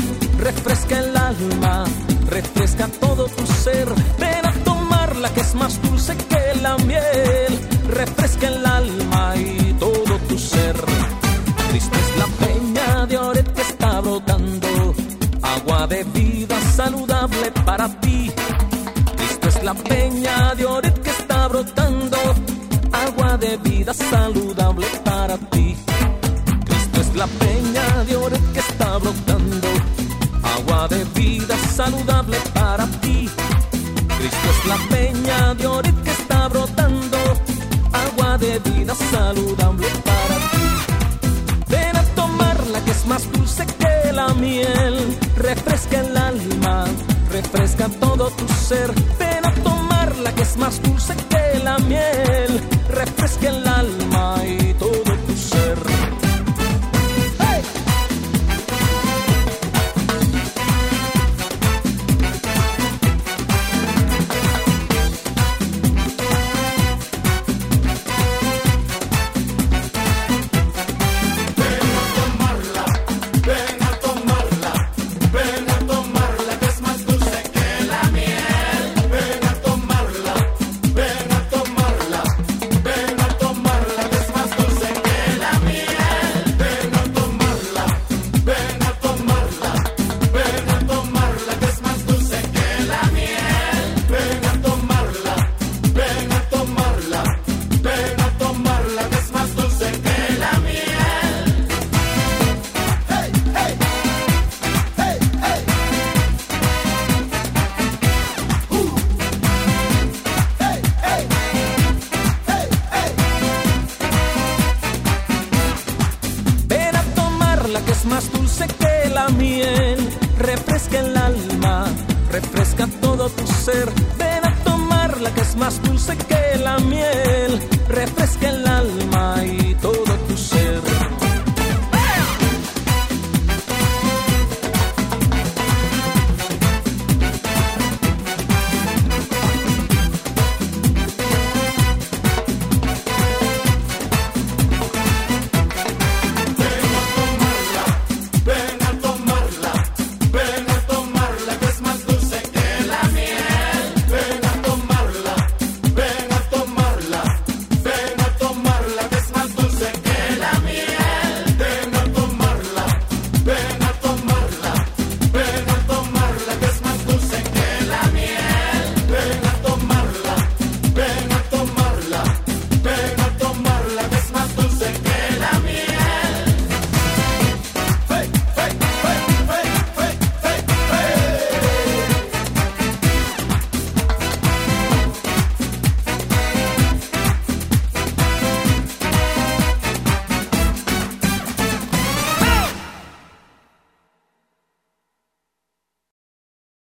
Speaker 5: refresca el alma, refresca todo tu ser. Ven a tomarla que es más dulce que la miel, refresca
Speaker 13: el alma y todo tu ser. Cristo es la peña de Oret que está brotando, agua de vida saludable para ti. Cristo es la peña de Oret que está brotando, agua de vida saludable para ti. Cristo es la peña de Oret que está brotando, de vida saludable para ti. Cristo es la peña de Oret que está brotando, agua de vida saludable para ti. Ven a tomarla que es más dulce que la miel, refresca el alma, refresca todo tu ser. Ven a tomarla que es más dulce que la miel, refresca el alma y